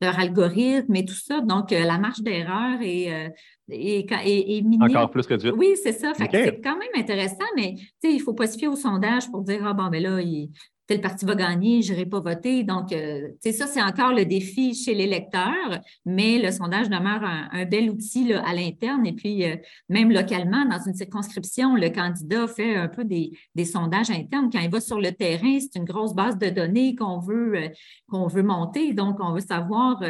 leur algorithme et tout ça. Donc, la marge d'erreur est et, et, Encore plus que du Oui, c'est ça. C'est quand même intéressant, mais il ne faut pas se fier au sondage pour dire Ah bon, mais ben là, il, tel parti va gagner, je n'irai pas voter. Donc, euh, ça, c'est encore le défi chez l'électeur, mais le sondage demeure un, bel outil à l'interne. Et puis, euh, même localement, dans une circonscription, le candidat fait un peu des, sondages internes. Quand il va sur le terrain, c'est une grosse base de données qu'on veut, euh, qu'on veut monter. Donc, on veut savoir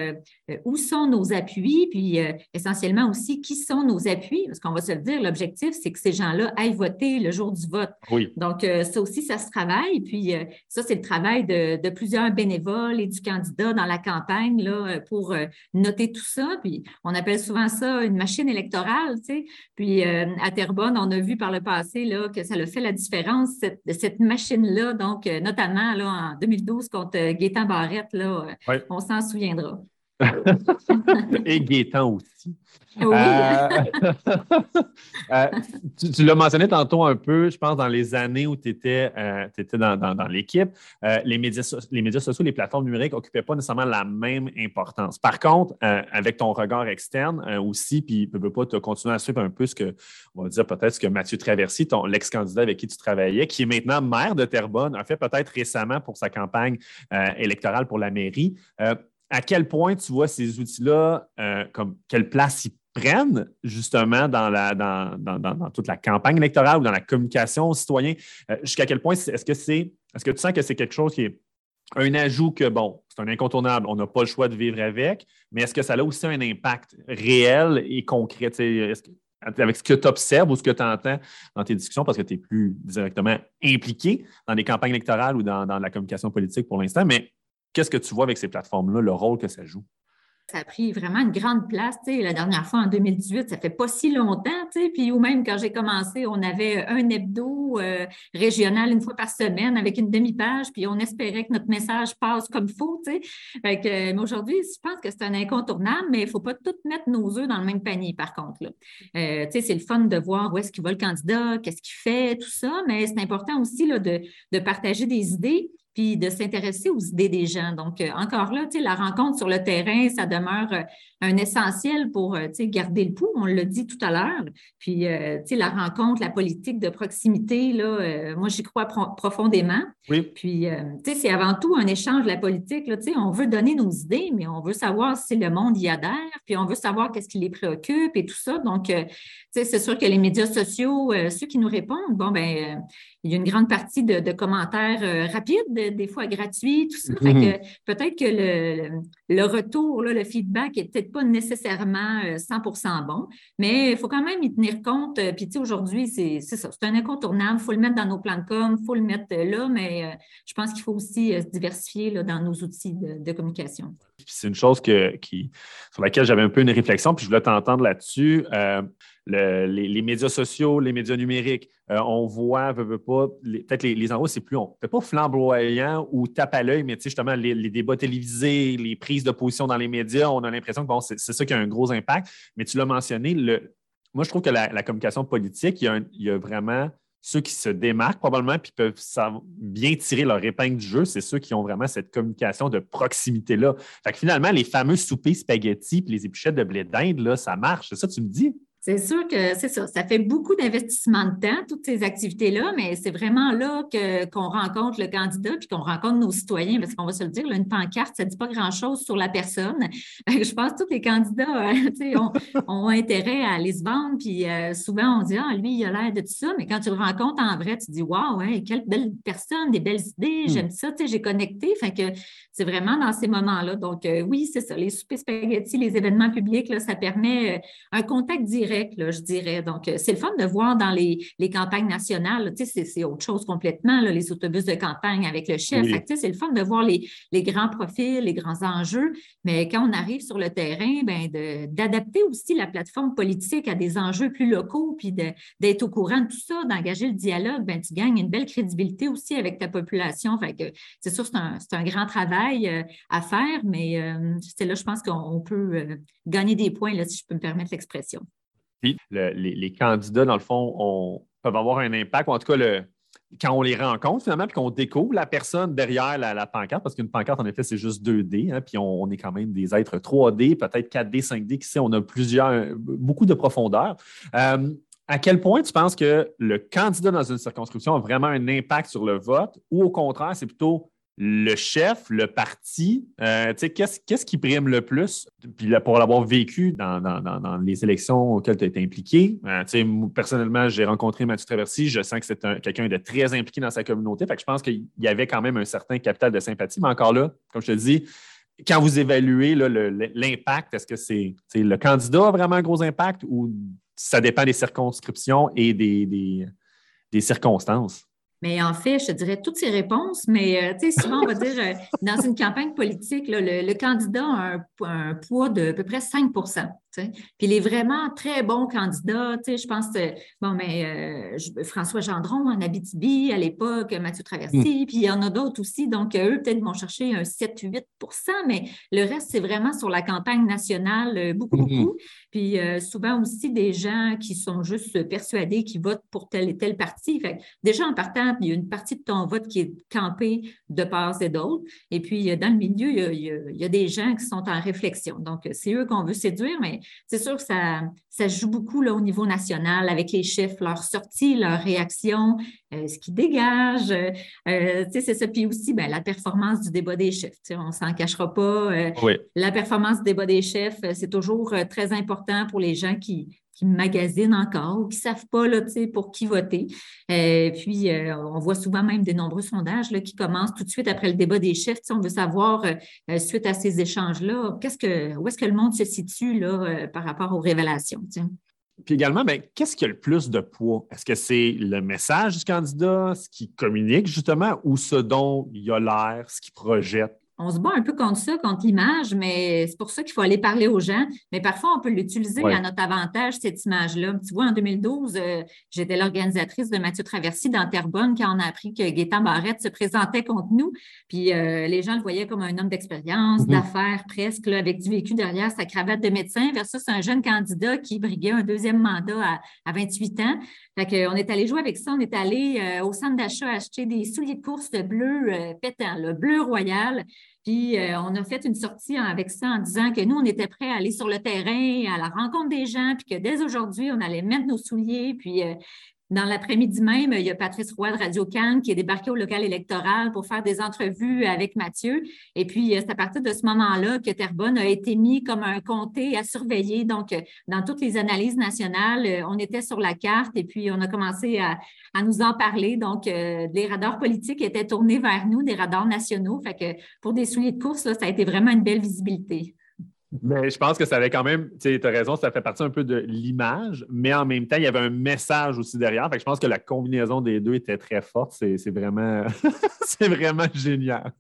où sont nos appuis, puis essentiellement aussi qui sont nos appuis, parce qu'on va se le dire, l'objectif, c'est que ces gens-là aillent voter le jour du vote. Oui. Donc, ça aussi, ça se travaille. Puis, ça, c'est le travail de, plusieurs bénévoles et du candidat dans la campagne là, pour euh, noter tout ça. Puis on appelle souvent ça une machine électorale. Tu sais. Puis euh, à Terrebonne, on a vu par le passé là, que ça a fait la différence, cette, cette machine-là. Donc, euh, notamment là, en 2012 contre Gaétan Barrette, là, on s'en souviendra. et Gaétan aussi. Oui. Euh, euh, tu, l'as mentionné tantôt un peu, je pense, dans les années où tu étais, euh, dans, l'équipe, les, médias, les médias sociaux, les plateformes numériques n'occupaient pas nécessairement la même importance. Par contre, avec ton regard externe aussi, puis ne peux pas te continuer à suivre un peu ce que, on va dire peut-être ce que Mathieu Traversy, ton l'ex-candidat avec qui tu travaillais, qui est maintenant maire de Terrebonne, a fait peut-être récemment pour sa campagne électorale pour la mairie à quel point tu vois ces outils-là, comme quelle place ils prennent justement dans, toute la campagne électorale ou dans la communication aux citoyens? Euh, jusqu'à quel point est-ce que c'est est-ce que tu sens que c'est quelque chose qui est un ajout que, bon, c'est un incontournable, on n'a pas le choix de vivre avec, mais est-ce que ça a aussi un impact réel et concret? avec ce que tu observes ou ce que tu entends dans tes discussions, parce que tu es plus directement impliqué dans les campagnes électorales ou dans, dans la communication politique pour l'instant, mais qu'est-ce que tu vois avec ces plateformes-là, le rôle que ça joue? ça a pris vraiment une grande place. la dernière fois, en 2018, ça fait pas si longtemps. Puis, ou même quand j'ai commencé, on avait un hebdo euh, régional une fois par semaine avec une demi-page, puis on espérait que notre message passe comme il faut. Fait que, mais aujourd'hui, je pense que c'est un incontournable, mais il ne faut pas tout mettre nos œufs dans le même panier, par contre. Euh, c'est le fun de voir où est-ce qu'il va le candidat, qu'est-ce qu'il fait, tout ça, mais c'est important aussi là, de, de partager des idées puis de s'intéresser aux idées des gens. Donc, euh, encore là, la rencontre sur le terrain, ça demeure euh, un essentiel pour euh, garder le pouls, on l'a dit tout à l'heure. Puis, la rencontre, la politique de proximité, là, moi, j'y crois profondément. Oui. Puis, c'est avant tout un échange, la politique. Là, on veut donner nos idées, mais on veut savoir si le monde y adhère, puis on veut savoir qu'est-ce qui les préoccupe et tout ça. Donc, c'est sûr que les médias sociaux, ceux qui nous répondent, bon, ben il y a une grande partie de, commentaires euh, rapides, des fois gratuits, tout ça. Mhm. peut-être que le, retour, le feedback n'est pas nécessairement 100 euh, bon, mais il faut quand même y tenir compte. Euh, puis, tu sais, aujourd'hui, c'est ça, c'est un incontournable. Il faut le mettre dans nos plans de com, il faut le mettre là, mais je pense qu'il faut aussi se diversifier dans nos outils de, communication. C'est une chose qui, sur laquelle j'avais un peu une réflexion, puis je voulais t'entendre là-dessus les, médias sociaux, les médias numériques. Euh, on voit, pas, peut-être les, les, c'est plus, peut pas flamboyant ou tape à l'œil, mais justement, les, débats télévisés, les prises de position dans les médias, on a l'impression que bon, c'est ça qui a un gros impact. Mais tu l'as mentionné, le, moi, je trouve que la, communication politique, il y, a vraiment ceux qui se démarquent probablement puis peuvent bien tirer leur épingle du jeu, c'est ceux qui ont vraiment cette communication de proximité-là. Fait que finalement, les fameux soupers spaghettis et les épluchettes de blé d'Inde, là, ça marche. C'est ça tu me dis? C'est sûr que c'est ça. Ça fait beaucoup d'investissement de temps, toutes ces activités-là, mais c'est vraiment là que, qu'on rencontre le candidat puis qu'on rencontre nos citoyens, parce qu'on va se le dire, une pancarte, ça ne dit pas grand-chose sur la personne. Je pense que tous les candidats euh, ont, ont, intérêt à aller se vendre, puis euh, souvent on dit Ah, lui, il a l'air de tout ça, mais quand tu le rencontres en vrai, tu dis Waouh, quelle belle personne, des belles idées, hmm. j'aime ça, j'ai connecté. Fait que c'est vraiment dans ces moments-là. Donc, euh, oui, c'est ça. Les soupers spaghettis, les événements publics, là, ça permet un contact direct je dirais. Donc, euh, c'est le fun de voir dans les, campagnes nationales, tu sais, c'est autre chose complètement, les autobus de campagne avec le chef. c'est le fun de voir les, grands profils, les grands enjeux, mais quand on arrive sur le terrain, ben, d'adapter aussi la plateforme politique à des enjeux plus locaux, puis d'être au courant de tout ça, d'engager le dialogue, ben, tu gagnes une belle crédibilité aussi avec ta population. Fait que c'est sûr, c'est un, grand travail euh, à faire, mais euh, c'est là, je pense qu'on peut gagner des points, là, si je peux me permettre l'expression les, candidats, dans le fond, peuvent avoir un impact, ou en tout cas, quand on les rencontre finalement, puis qu'on découvre la personne derrière la, pancarte, parce qu'une pancarte, en effet, c'est juste 2D, hein, puis on, est quand même des êtres 3D, peut-être 4D, 5D, qui sait, on a plusieurs, beaucoup de profondeur. Euh, à quel point tu penses que le candidat dans une circonscription a vraiment un impact sur le vote, ou au contraire, c'est plutôt le chef, le parti, euh, qu'est-ce, qui prime le plus? Puis pour l'avoir vécu dans, les élections auxquelles tu as été impliqué, euh, personnellement, j'ai rencontré Mathieu Traversy, je sens que c'est quelqu'un de très impliqué dans sa communauté, fait je pense qu'il y avait quand même un certain capital de sympathie, mais encore là, comme je te dis, quand vous évaluez l'impact, est-ce que c'est, le candidat a vraiment un gros impact ou ça dépend des circonscriptions et des circonstances? Mais en fait, je te dirais toutes ces réponses, mais euh, tu souvent, on va dire, euh, dans une campagne politique, le, candidat a un, poids de à peu près 5 puis les vraiment très bons candidats, je pense, bon, mais euh, François Gendron en Abitibi à l'époque, Mathieu Traversy, mm. puis il y en a d'autres aussi. Donc, eux, peut-être vont chercher un 7-8% mais le reste, c'est vraiment sur la campagne nationale, euh, beaucoup, mm-hmm. beaucoup. Puis euh, souvent aussi des gens qui sont juste persuadés qu'ils votent pour tel et tel parti. Fait déjà, en partant, il y a une partie de ton vote qui est campée de part et d'autre. Et puis, dans le milieu, il y, a, il y a des gens qui sont en réflexion. Donc, c'est eux qu'on veut séduire, mais c'est sûr que ça, ça joue beaucoup là, au niveau national avec les chiffres, leurs sorties, leurs réactions, euh, ce qu'ils dégagent. Euh, c'est ça. Puis aussi, ben, la performance du débat des chefs. On ne s'en cachera pas. Euh, la performance du débat des chefs, c'est toujours très important pour les gens qui, qui magasinent encore ou qui ne savent pas là, pour qui voter. Euh, puis, euh, on voit souvent même de nombreux sondages là, qui commencent tout de suite après le débat des chefs. On veut savoir, euh, suite à ces échanges-là, qu'est-ce que, où est-ce que le monde se situe là, par rapport aux révélations. Puis également, ben, qu'est-ce qui a le plus de poids? Est-ce que c'est le message du candidat, ce qui communique justement, ou ce dont il a l'air, ce qu'il projette? On se bat un peu contre ça, contre l'image, mais c'est pour ça qu'il faut aller parler aux gens. Mais parfois, on peut l'utiliser à notre avantage, cette image-là. Tu vois, en 2012, euh, j'étais l'organisatrice de Mathieu Traversy dans Terrebonne quand on a appris que Gaétan Barrette se présentait contre nous. Puis euh, les gens le voyaient comme un homme d'expérience, mm-hmm. d'affaires presque, avec du vécu derrière sa cravate de médecin, versus un jeune candidat qui briguait un deuxième mandat à, 28 ans. Fait qu'on est allé jouer avec ça. On est allé euh, au centre d'achat acheter des souliers de course bleu pétant, le bleu royal. Puis euh, on a fait une sortie avec ça en disant que nous, on était prêts à aller sur le terrain, à la rencontre des gens, puis que dès aujourd'hui, on allait mettre nos souliers, puis euh, dans l'après-midi même, il y a Patrice Roy de Radio Cannes qui est débarqué au local électoral pour faire des entrevues avec Mathieu. Et puis, euh, c'est à partir de ce moment-là que Terrebonne a été mis comme un comté à surveiller. Donc, euh, dans toutes les analyses nationales, euh, on était sur la carte et puis on a commencé à, nous en parler. Donc, les radars politiques étaient tournés vers nous, des radars nationaux. Fait que pour des souliers de course, ça a été vraiment une belle visibilité. Mais je pense que ça avait quand même, tu as raison, ça fait partie un peu de l'image, mais en même temps, il y avait un message aussi derrière. Fait je pense que la combinaison des deux était très forte. C'est vraiment, vraiment génial.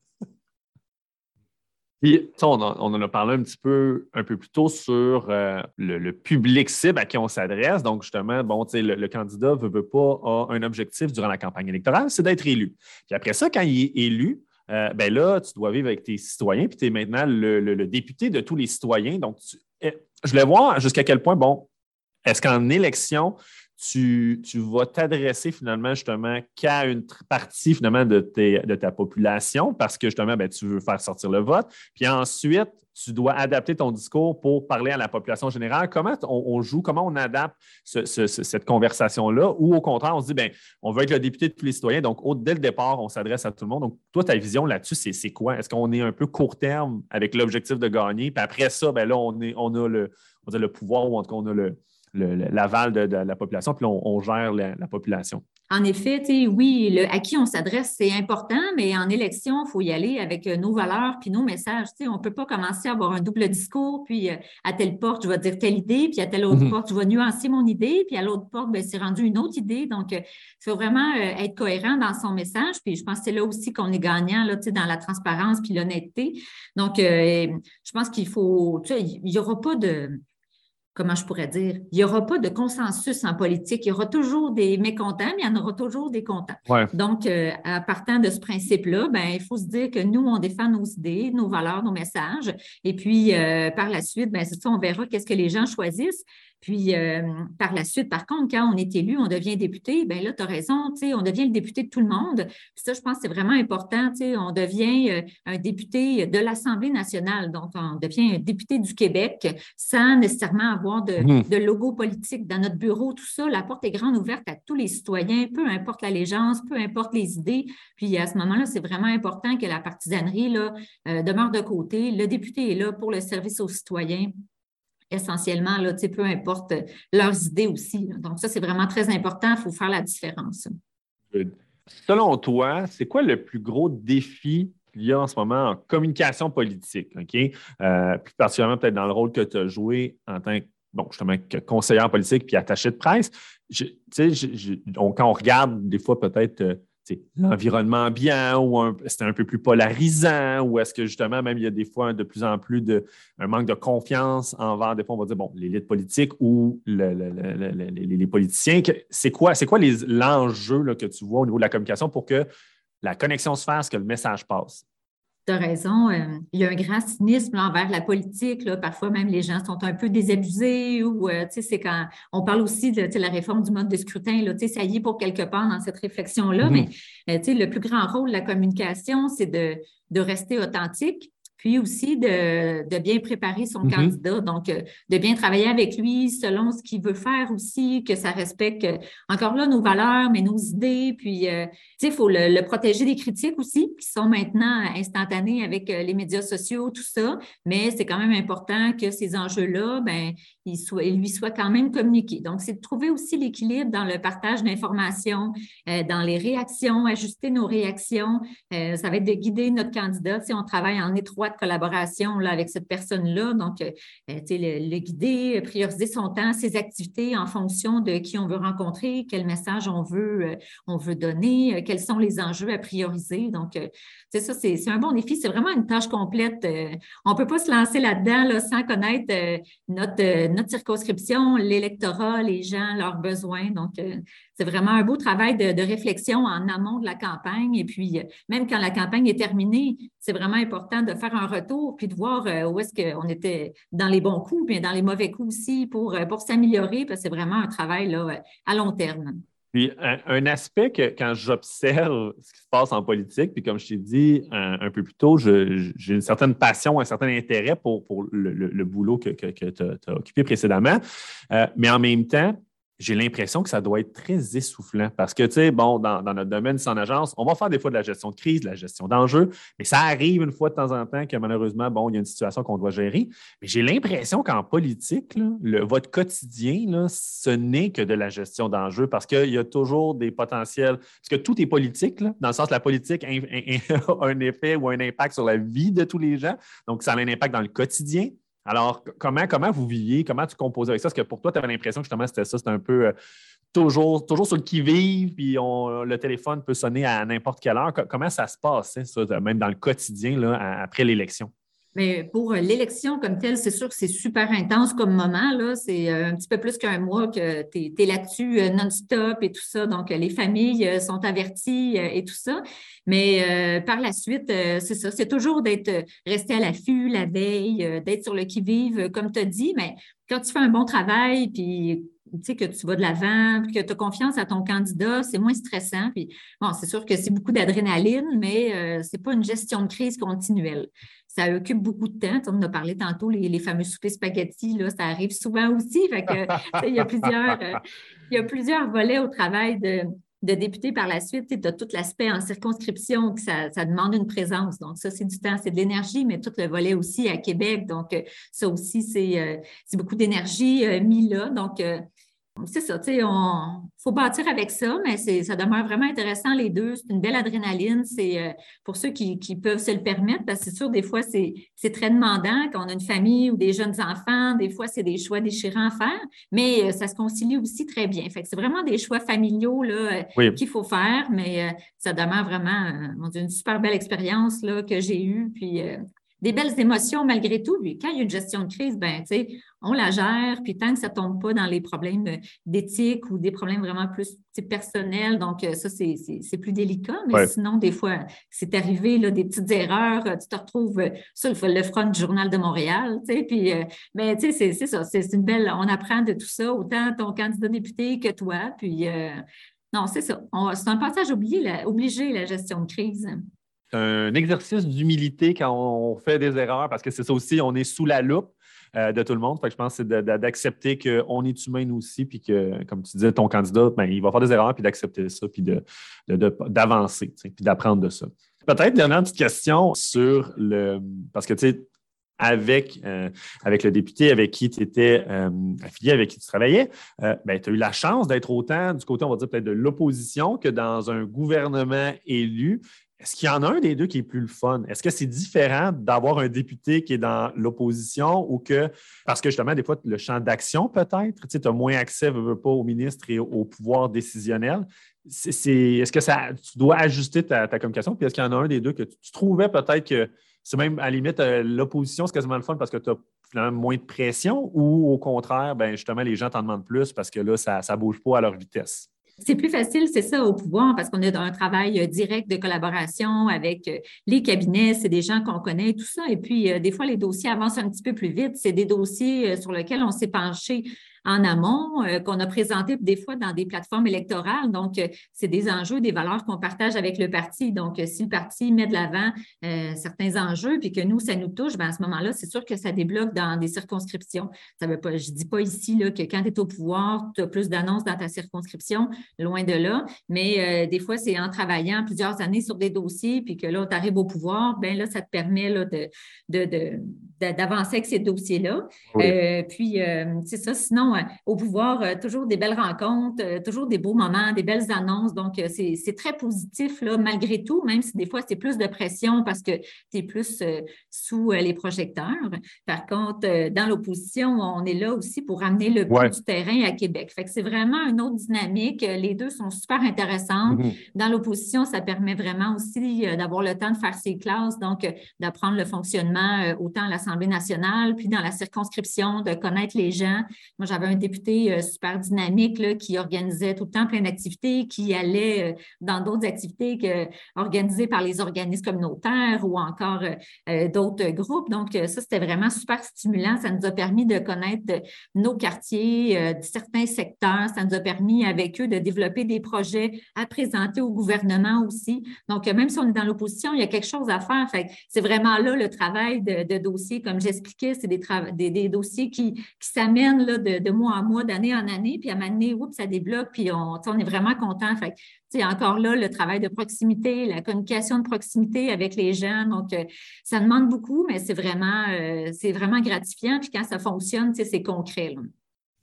Puis, on, en a parlé un petit peu un peu plus tôt sur euh, le, public cible à qui on s'adresse. Donc, justement, bon, le, candidat ne veut, veut, pas a un objectif durant la campagne électorale, c'est d'être élu. Puis après ça, quand il est élu, euh, ben là, tu dois vivre avec tes citoyens, puis tu es maintenant le, député de tous les citoyens. Donc, eh, je voulais voir jusqu'à quel point, bon, est-ce qu'en élection, tu, vas t'adresser finalement justement qu'à une partie finalement de, ta population parce que justement, ben, tu veux faire sortir le vote. Puis ensuite, tu dois adapter ton discours pour parler à la population générale. Comment on, joue, comment on adapte cette conversation-là? Ou au contraire, on se dit, ben, on veut être le député de tous les citoyens, donc dès le départ, on s'adresse à tout le monde. Donc, toi, ta vision là-dessus, c'est quoi? Est-ce qu'on est un peu court terme avec l'objectif de gagner? Puis après ça, ben là, on, est, on a le, le pouvoir ou en tout cas, on a le, l'aval de, la population, puis on, gère la population. En effet, oui, le, à qui on s'adresse, c'est important, mais en élection, il faut y aller avec euh, nos valeurs puis nos messages. on ne peut pas commencer à avoir un double discours, puis euh, à telle porte, je vais dire telle idée, puis à telle autre mhm. porte, je vais nuancer mon idée, puis à l'autre porte, ben, c'est rendu une autre idée. Donc, il euh, faut vraiment être cohérent dans son message. Puis je pense que c'est là aussi qu'on est gagnant là, dans la transparence puis l'honnêteté. Donc, je pense qu'il faut, il n'y aura pas de comment je pourrais dire, il n'y aura pas de consensus en politique. Il y aura toujours des mécontents, mais il y en aura toujours des contents. Donc, euh, à partant de ce principe-là, ben, il faut se dire que nous, on défend nos idées, nos valeurs, nos messages. Et puis, euh, par la suite, ben, c'est ça, on verra qu'est-ce que les gens choisissent. Puis, euh, par la suite, par contre, quand on est élu, on devient député, bien là, tu as raison, on devient le député de tout le monde. Puis ça, je pense que c'est vraiment important. On devient euh, un député de l'Assemblée nationale. Donc, on devient un député du Québec sans nécessairement avoir de, mmh. de, logo politique dans notre bureau, tout ça. La porte est grande ouverte à tous les citoyens, peu importe l'allégeance, peu importe les idées. Puis, à ce moment-là, c'est vraiment important que la partisanerie là, euh, demeure de côté. Le député est là pour le service aux citoyens essentiellement, là, peu importe leurs idées aussi. Donc, ça, c'est vraiment très important. Il faut faire la différence. Selon toi, c'est quoi le plus gros défi qu'il y a en ce moment en communication politique? OK? Euh, plus particulièrement peut-être dans le rôle que tu as joué en tant que justement, conseillère politique puis attaché de presse. quand on regarde des fois peut-être euh, l'environnement bien ou c'est un peu plus polarisant ou est-ce que justement, même il y a des fois de plus en plus de un manque de confiance envers, des fois, on va dire, bon, l'élite politique ou les, politiciens. C'est quoi, c'est quoi l'enjeu que tu vois au niveau de la communication pour que la connexion se fasse, que le message passe? Tu as raison. Euh, il y a un grand cynisme envers la politique. Là. Parfois, même, les gens sont un peu désabusés ou, euh, tu sais, c'est quand on parle aussi de la réforme du mode de scrutin. Là, ça y est pour quelque part dans cette réflexion-là. Mm-hmm. Mais, euh, tu sais, le plus grand rôle de la communication, c'est de, de rester authentique, puis aussi de, bien préparer son mm-hmm. candidat, donc euh, de bien travailler avec lui selon ce qu'il veut faire aussi, que ça respecte euh, encore là nos valeurs, mais nos idées. Puis, euh, tu sais, il faut le, protéger des critiques aussi, qui sont maintenant instantanées avec les médias sociaux, tout ça. Mais c'est quand même important que ces enjeux-là, ben, ils lui soient quand même communiqués. Donc, c'est de trouver aussi l'équilibre dans le partage d'informations, dans les réactions, ajuster nos réactions. ça va être de guider notre candidat si on travaille en étroite collaboration là, avec cette personne-là. Donc, euh, euh, le, guider, prioriser son temps, ses activités en fonction de qui on veut rencontrer, quel message on veut, euh, on veut donner, quels sont les enjeux à prioriser. Donc, c'est ça, c'est un bon défi. C'est vraiment une tâche complète. on ne peut pas se lancer là-dedans là, sans connaître notre, notre circonscription, l'électorat, les gens, leurs besoins. Donc, c'est vraiment un beau travail de, réflexion en amont de la campagne. Et puis, même quand la campagne est terminée, c'est vraiment important de faire un retour puis de voir euh, où est-ce qu'on était dans les bons coups, bien dans les mauvais coups aussi pour, euh, pour s'améliorer, parce que c'est vraiment un travail là, à long terme. Puis un, aspect que quand j'observe ce qui se passe en politique, puis comme je t'ai dit un, peu plus tôt, j'ai une certaine passion, un certain intérêt pour, le, boulot que, que, tu as, occupé précédemment. Euh, mais en même temps, j'ai l'impression que ça doit être très essoufflant parce que, tu sais, bon, dans, notre domaine sans agence, on va faire des fois de la gestion de crise, de la gestion d'enjeux, mais ça arrive une fois de temps en temps que malheureusement, bon, il y a une situation qu'on doit gérer. Mais j'ai l'impression qu'en politique, le, votre quotidien, là, ce n'est que de la gestion d'enjeux parce qu'il y a toujours des potentiels, parce que tout est politique, dans le sens que la politique a un effet ou un impact sur la vie de tous les gens. Donc, ça a un impact dans le quotidien. Alors, comment, comment vous viviez? Comment tu composais avec ça? Est-ce que pour toi, tu avais l'impression que justement c'était ça, c'était un peu euh, toujours, toujours sur le qui-vive, puis le téléphone peut sonner à n'importe quelle heure. Comment ça se passait, ça, même dans le quotidien, après l'élection? Mais pour euh, l'élection comme telle, c'est sûr que c'est super intense comme moment. Là. C'est euh, un petit peu plus qu'un mois que tu es, là-dessus euh, non-stop et tout ça. Donc, les familles sont averties et tout ça. Mais par la suite, c'est ça. C'est toujours d'être resté à l'affût la veille, d'être sur le qui-vive, comme tu as dit. Mais quand tu fais un bon travail, puis que tu vas de l'avant, que tu as confiance à ton candidat, c'est moins stressant. Puis, bon, c'est sûr que c'est beaucoup d'adrénaline, mais euh, ce n'est pas une gestion de crise continuelle. Ça occupe beaucoup de temps. On en a parlé tantôt, les, fameux soupers spaghettis, là, ça arrive souvent aussi. il, y a plusieurs, euh, y a plusieurs volets au travail de, de député par la suite, tu as tout l'aspect en circonscription, que ça, demande une présence. Donc, ça, c'est du temps, c'est de l'énergie, mais tout le volet aussi à Québec. Donc, euh, ça aussi, c'est beaucoup d'énergie mis là. Donc, c'est ça, tu sais, on faut bâtir avec ça, mais ça demeure vraiment intéressant les deux. C'est une belle adrénaline. C'est euh, pour ceux qui, peuvent se le permettre, parce que c'est sûr, des fois, c'est très demandant quand on a une famille ou des jeunes enfants. Des fois, c'est des choix déchirants à faire, mais euh, ça se concilie aussi très bien. Fait c'est vraiment des choix familiaux là, euh, qu'il faut faire, mais ça demeure vraiment une super belle expérience là, que j'ai eue. Puis des belles émotions malgré tout. Puis quand il y a une gestion de crise, ben, on la gère, puis tant que ça ne tombe pas dans les problèmes d'éthique ou des problèmes vraiment plus personnels, donc euh, ça, c'est plus délicat. Mais sinon, des fois, c'est arrivé là, des petites erreurs, tu te retrouves sur le, front du Journal de Montréal, puis, euh, ben, c'est ça, c'est une belle, on apprend de tout ça, autant ton candidat député que toi, puis euh, non, c'est ça. C'est un passage obligé, la gestion de crise un exercice d'humilité quand on fait des erreurs, parce que c'est ça aussi, on est sous la loupe euh, de tout le monde. Je pense que c'est d'accepter qu'on est humain nous aussi, puis que, comme tu disais, ton candidat, ben, il va faire des erreurs, puis d'accepter ça, puis d'avancer, de, puis d'apprendre de ça. Peut-être dernière petite question sur le. Parce que, tu sais, avec, euh, avec le député avec qui tu étais euh, affilié, avec qui tu travaillais, ben, tu as eu la chance d'être autant du côté, on va dire peut-être de l'opposition que dans un gouvernement élu. Est-ce qu'il y en a un des deux qui est plus le fun? Est-ce que c'est différent d'avoir un député qui est dans l'opposition ou que, parce que justement, des fois, le champ d'action peut-être, tu as moins accès, veux, pas, au ministre et au, pouvoir décisionnel. Est-ce que tu dois ajuster ta, communication? Puis est-ce qu'il y en a un des deux que tu, trouvais peut-être que c'est même à la limite, euh, l'opposition, c'est quasiment le fun parce que tu as moins de pression ou au contraire, ben justement, les gens t'en demandent plus parce que là, ça ne bouge pas à leur vitesse? C'est plus facile, c'est ça, au pouvoir, parce qu'on est dans un travail euh, direct de collaboration avec euh, les cabinets, c'est des gens qu'on connaît, tout ça. Et puis, euh, des fois, les dossiers avancent un petit peu plus vite. C'est des dossiers sur lesquels on s'est penché en amont, euh, qu'on a présenté des fois dans des plateformes électorales. Donc, euh, c'est des enjeux, des valeurs qu'on partage avec le parti. Donc, euh, si le parti met de l'avant certains enjeux, puis que nous, ça nous touche, bien, à ce moment-là, c'est sûr que ça débloque dans des circonscriptions. Ça veut pas, je ne dis pas ici là, que quand tu es au pouvoir, tu as plus d'annonces dans ta circonscription, loin de là. Mais des fois, c'est en travaillant plusieurs années sur des dossiers, puis que là, tu arrives au pouvoir, bien là, ça te permet là, de, de, d'avancer avec ces dossiers-là. puis, c'est ça. Sinon, au pouvoir, euh, toujours des belles rencontres, euh, toujours des beaux moments, des belles annonces. Donc, euh, c'est très positif, là, malgré tout, même si des fois, c'est plus de pression parce que tu es plus sous les projecteurs. Par contre, dans l'opposition, on est là aussi pour amener le bout du terrain à Québec. Fait que c'est vraiment une autre dynamique. Les deux sont super intéressantes. Mm-hmm. Dans l'opposition, ça permet vraiment aussi d'avoir le temps de faire ses classes, donc d'apprendre le fonctionnement autant à l'Assemblée nationale, puis dans la circonscription, de connaître les gens. Moi, j'avais un député euh, super dynamique là, qui organisait tout le temps plein d'activités, qui allait euh, dans d'autres activités que, organisées par les organismes communautaires ou encore euh, d'autres groupes. Donc, ça, c'était vraiment super stimulant. Ça nous a permis de connaître nos quartiers, certains secteurs. Ça nous a permis avec eux de développer des projets à présenter au gouvernement aussi. Donc, même si on est dans l'opposition, il y a quelque chose à faire. c'est vraiment là le travail de, dossiers, comme j'expliquais, c'est des, des, dossiers qui, qui s'amènent de, de mois en mois, d'année en année, puis à un moment donné, ça débloque, puis on, est vraiment content. Fait encore là, le travail de proximité, la communication de proximité avec les gens. Donc, euh, ça demande beaucoup, mais c'est vraiment, euh, c'est vraiment gratifiant. Puis quand ça fonctionne, c'est concret.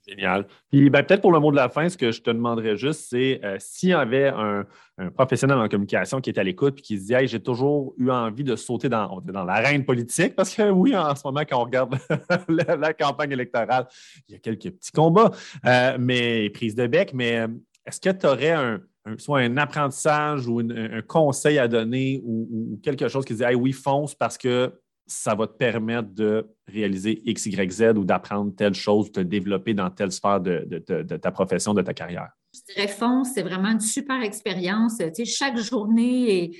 Génial. Puis ben, peut-être pour le mot de la fin, ce que je te demanderais juste, c'est euh, s'il y avait un, professionnel en communication qui est à l'écoute et qui se dit hey, j'ai toujours eu envie de sauter dans, dans l'arène politique, parce que oui, en ce moment, quand on regarde la, campagne électorale, il y a quelques petits combats, euh, mais prise de bec, mais euh, est-ce que tu aurais un, soit un apprentissage ou un conseil à donner ou, quelque chose qui dit hey, oui, fonce parce que ça va te permettre de réaliser X, Y, Z ou d'apprendre telle chose, de te développer dans telle sphère de, ta profession, de ta carrière? Je dirais fonce, c'est vraiment une super expérience. Tu sais, chaque journée est,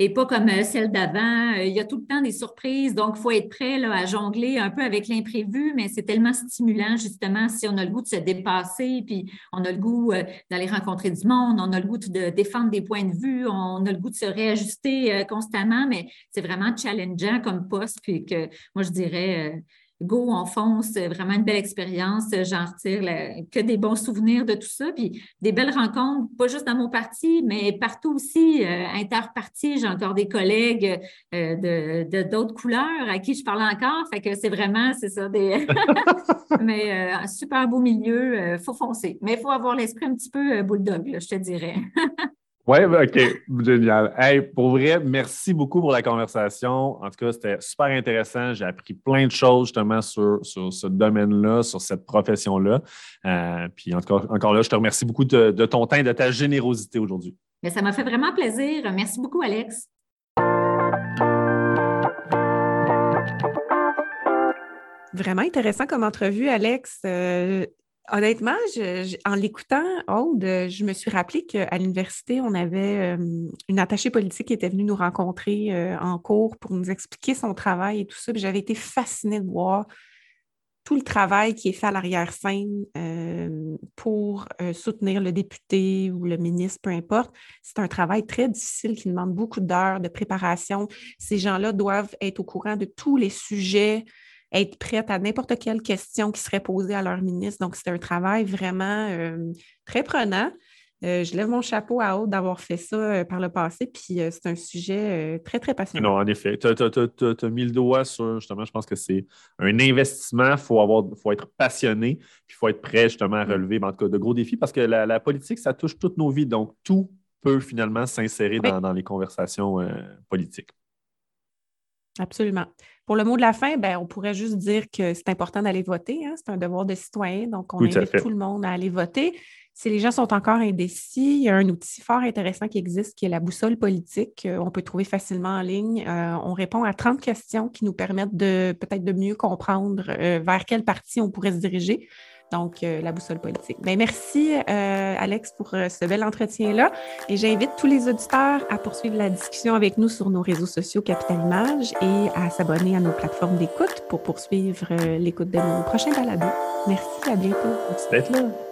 et pas comme euh, celle d'avant. Il y a tout le temps des surprises, donc il faut être prêt à jongler un peu avec l'imprévu, mais c'est tellement stimulant, justement, si on a le goût de se dépasser, puis on a le goût d'aller rencontrer du monde, on a le goût de défendre des points de vue, on a le goût de se réajuster constamment, mais c'est vraiment challengeant comme poste, puis que moi, je dirais go, on fonce, vraiment une belle expérience. J'en retire que des bons souvenirs de tout ça. Puis des belles rencontres, pas juste dans mon parti, mais partout aussi, euh, interparti. J'ai encore des collègues euh, de, d'autres couleurs à qui je parle encore. Fait que c'est vraiment, c'est ça, des. mais euh, un super beau milieu, il faut foncer. Mais il faut avoir l'esprit un petit peu bulldog, je te dirais. Oui, ben, OK, génial. Hey, pour vrai, merci beaucoup pour la conversation. En tout cas, c'était super intéressant. J'ai appris plein de choses justement sur, ce domaine-là, sur cette profession-là. Euh, puis en tout cas, encore là, je te remercie beaucoup de, ton temps et de ta générosité aujourd'hui. Mais ça m'a fait vraiment plaisir. Merci beaucoup, Alex. Vraiment intéressant comme entrevue, Alex. Euh, Honnêtement, en l'écoutant, Aude, je me suis rappelé qu'à l'université, on avait une attachée politique qui était venue nous rencontrer en cours pour nous expliquer son travail et tout ça. J'avais été fascinée de voir tout le travail qui est fait à l'arrière-scène pour soutenir le député ou le ministre, peu importe. C'est un travail très difficile qui demande beaucoup d'heures de préparation. Ces gens-là doivent être au courant de tous les sujets être prête à n'importe quelle question qui serait posée à leur ministre. Donc, c'est un travail vraiment euh, très prenant. Euh, je lève mon chapeau à haut d'avoir fait ça euh, par le passé, puis c'est un sujet très, très passionnant. Non, en effet. Tu as, mis le doigt sur, justement, je pense que c'est un investissement. Il faut, avoir, faut être passionné, puis il faut être prêt, justement, à mm. relever, en tout cas, de gros défis, parce que la, politique, ça touche toutes nos vies. Donc, tout peut finalement s'insérer dans, les conversations politiques. Absolument. Pour le mot de la fin, ben, on pourrait juste dire que c'est important d'aller voter. Hein. C'est un devoir de citoyen. Donc, on invite tout le monde à aller voter. Si les gens sont encore indécis, il y a un outil fort intéressant qui existe qui est la boussole politique. Euh, on peut trouver facilement en ligne. Euh, on répond à 30 questions qui nous permettent de peut-être de mieux comprendre euh, vers quel parti on pourrait se diriger. Donc, euh, la boussole politique. Bien, merci, euh, Alex, pour euh, ce bel entretien-là. Et j'invite tous les auditeurs à poursuivre la discussion avec nous sur nos réseaux sociaux Capital Image et à s'abonner à nos plateformes d'écoute pour poursuivre l'écoute de nos prochains balados. Merci, à bientôt. Merci d'être là.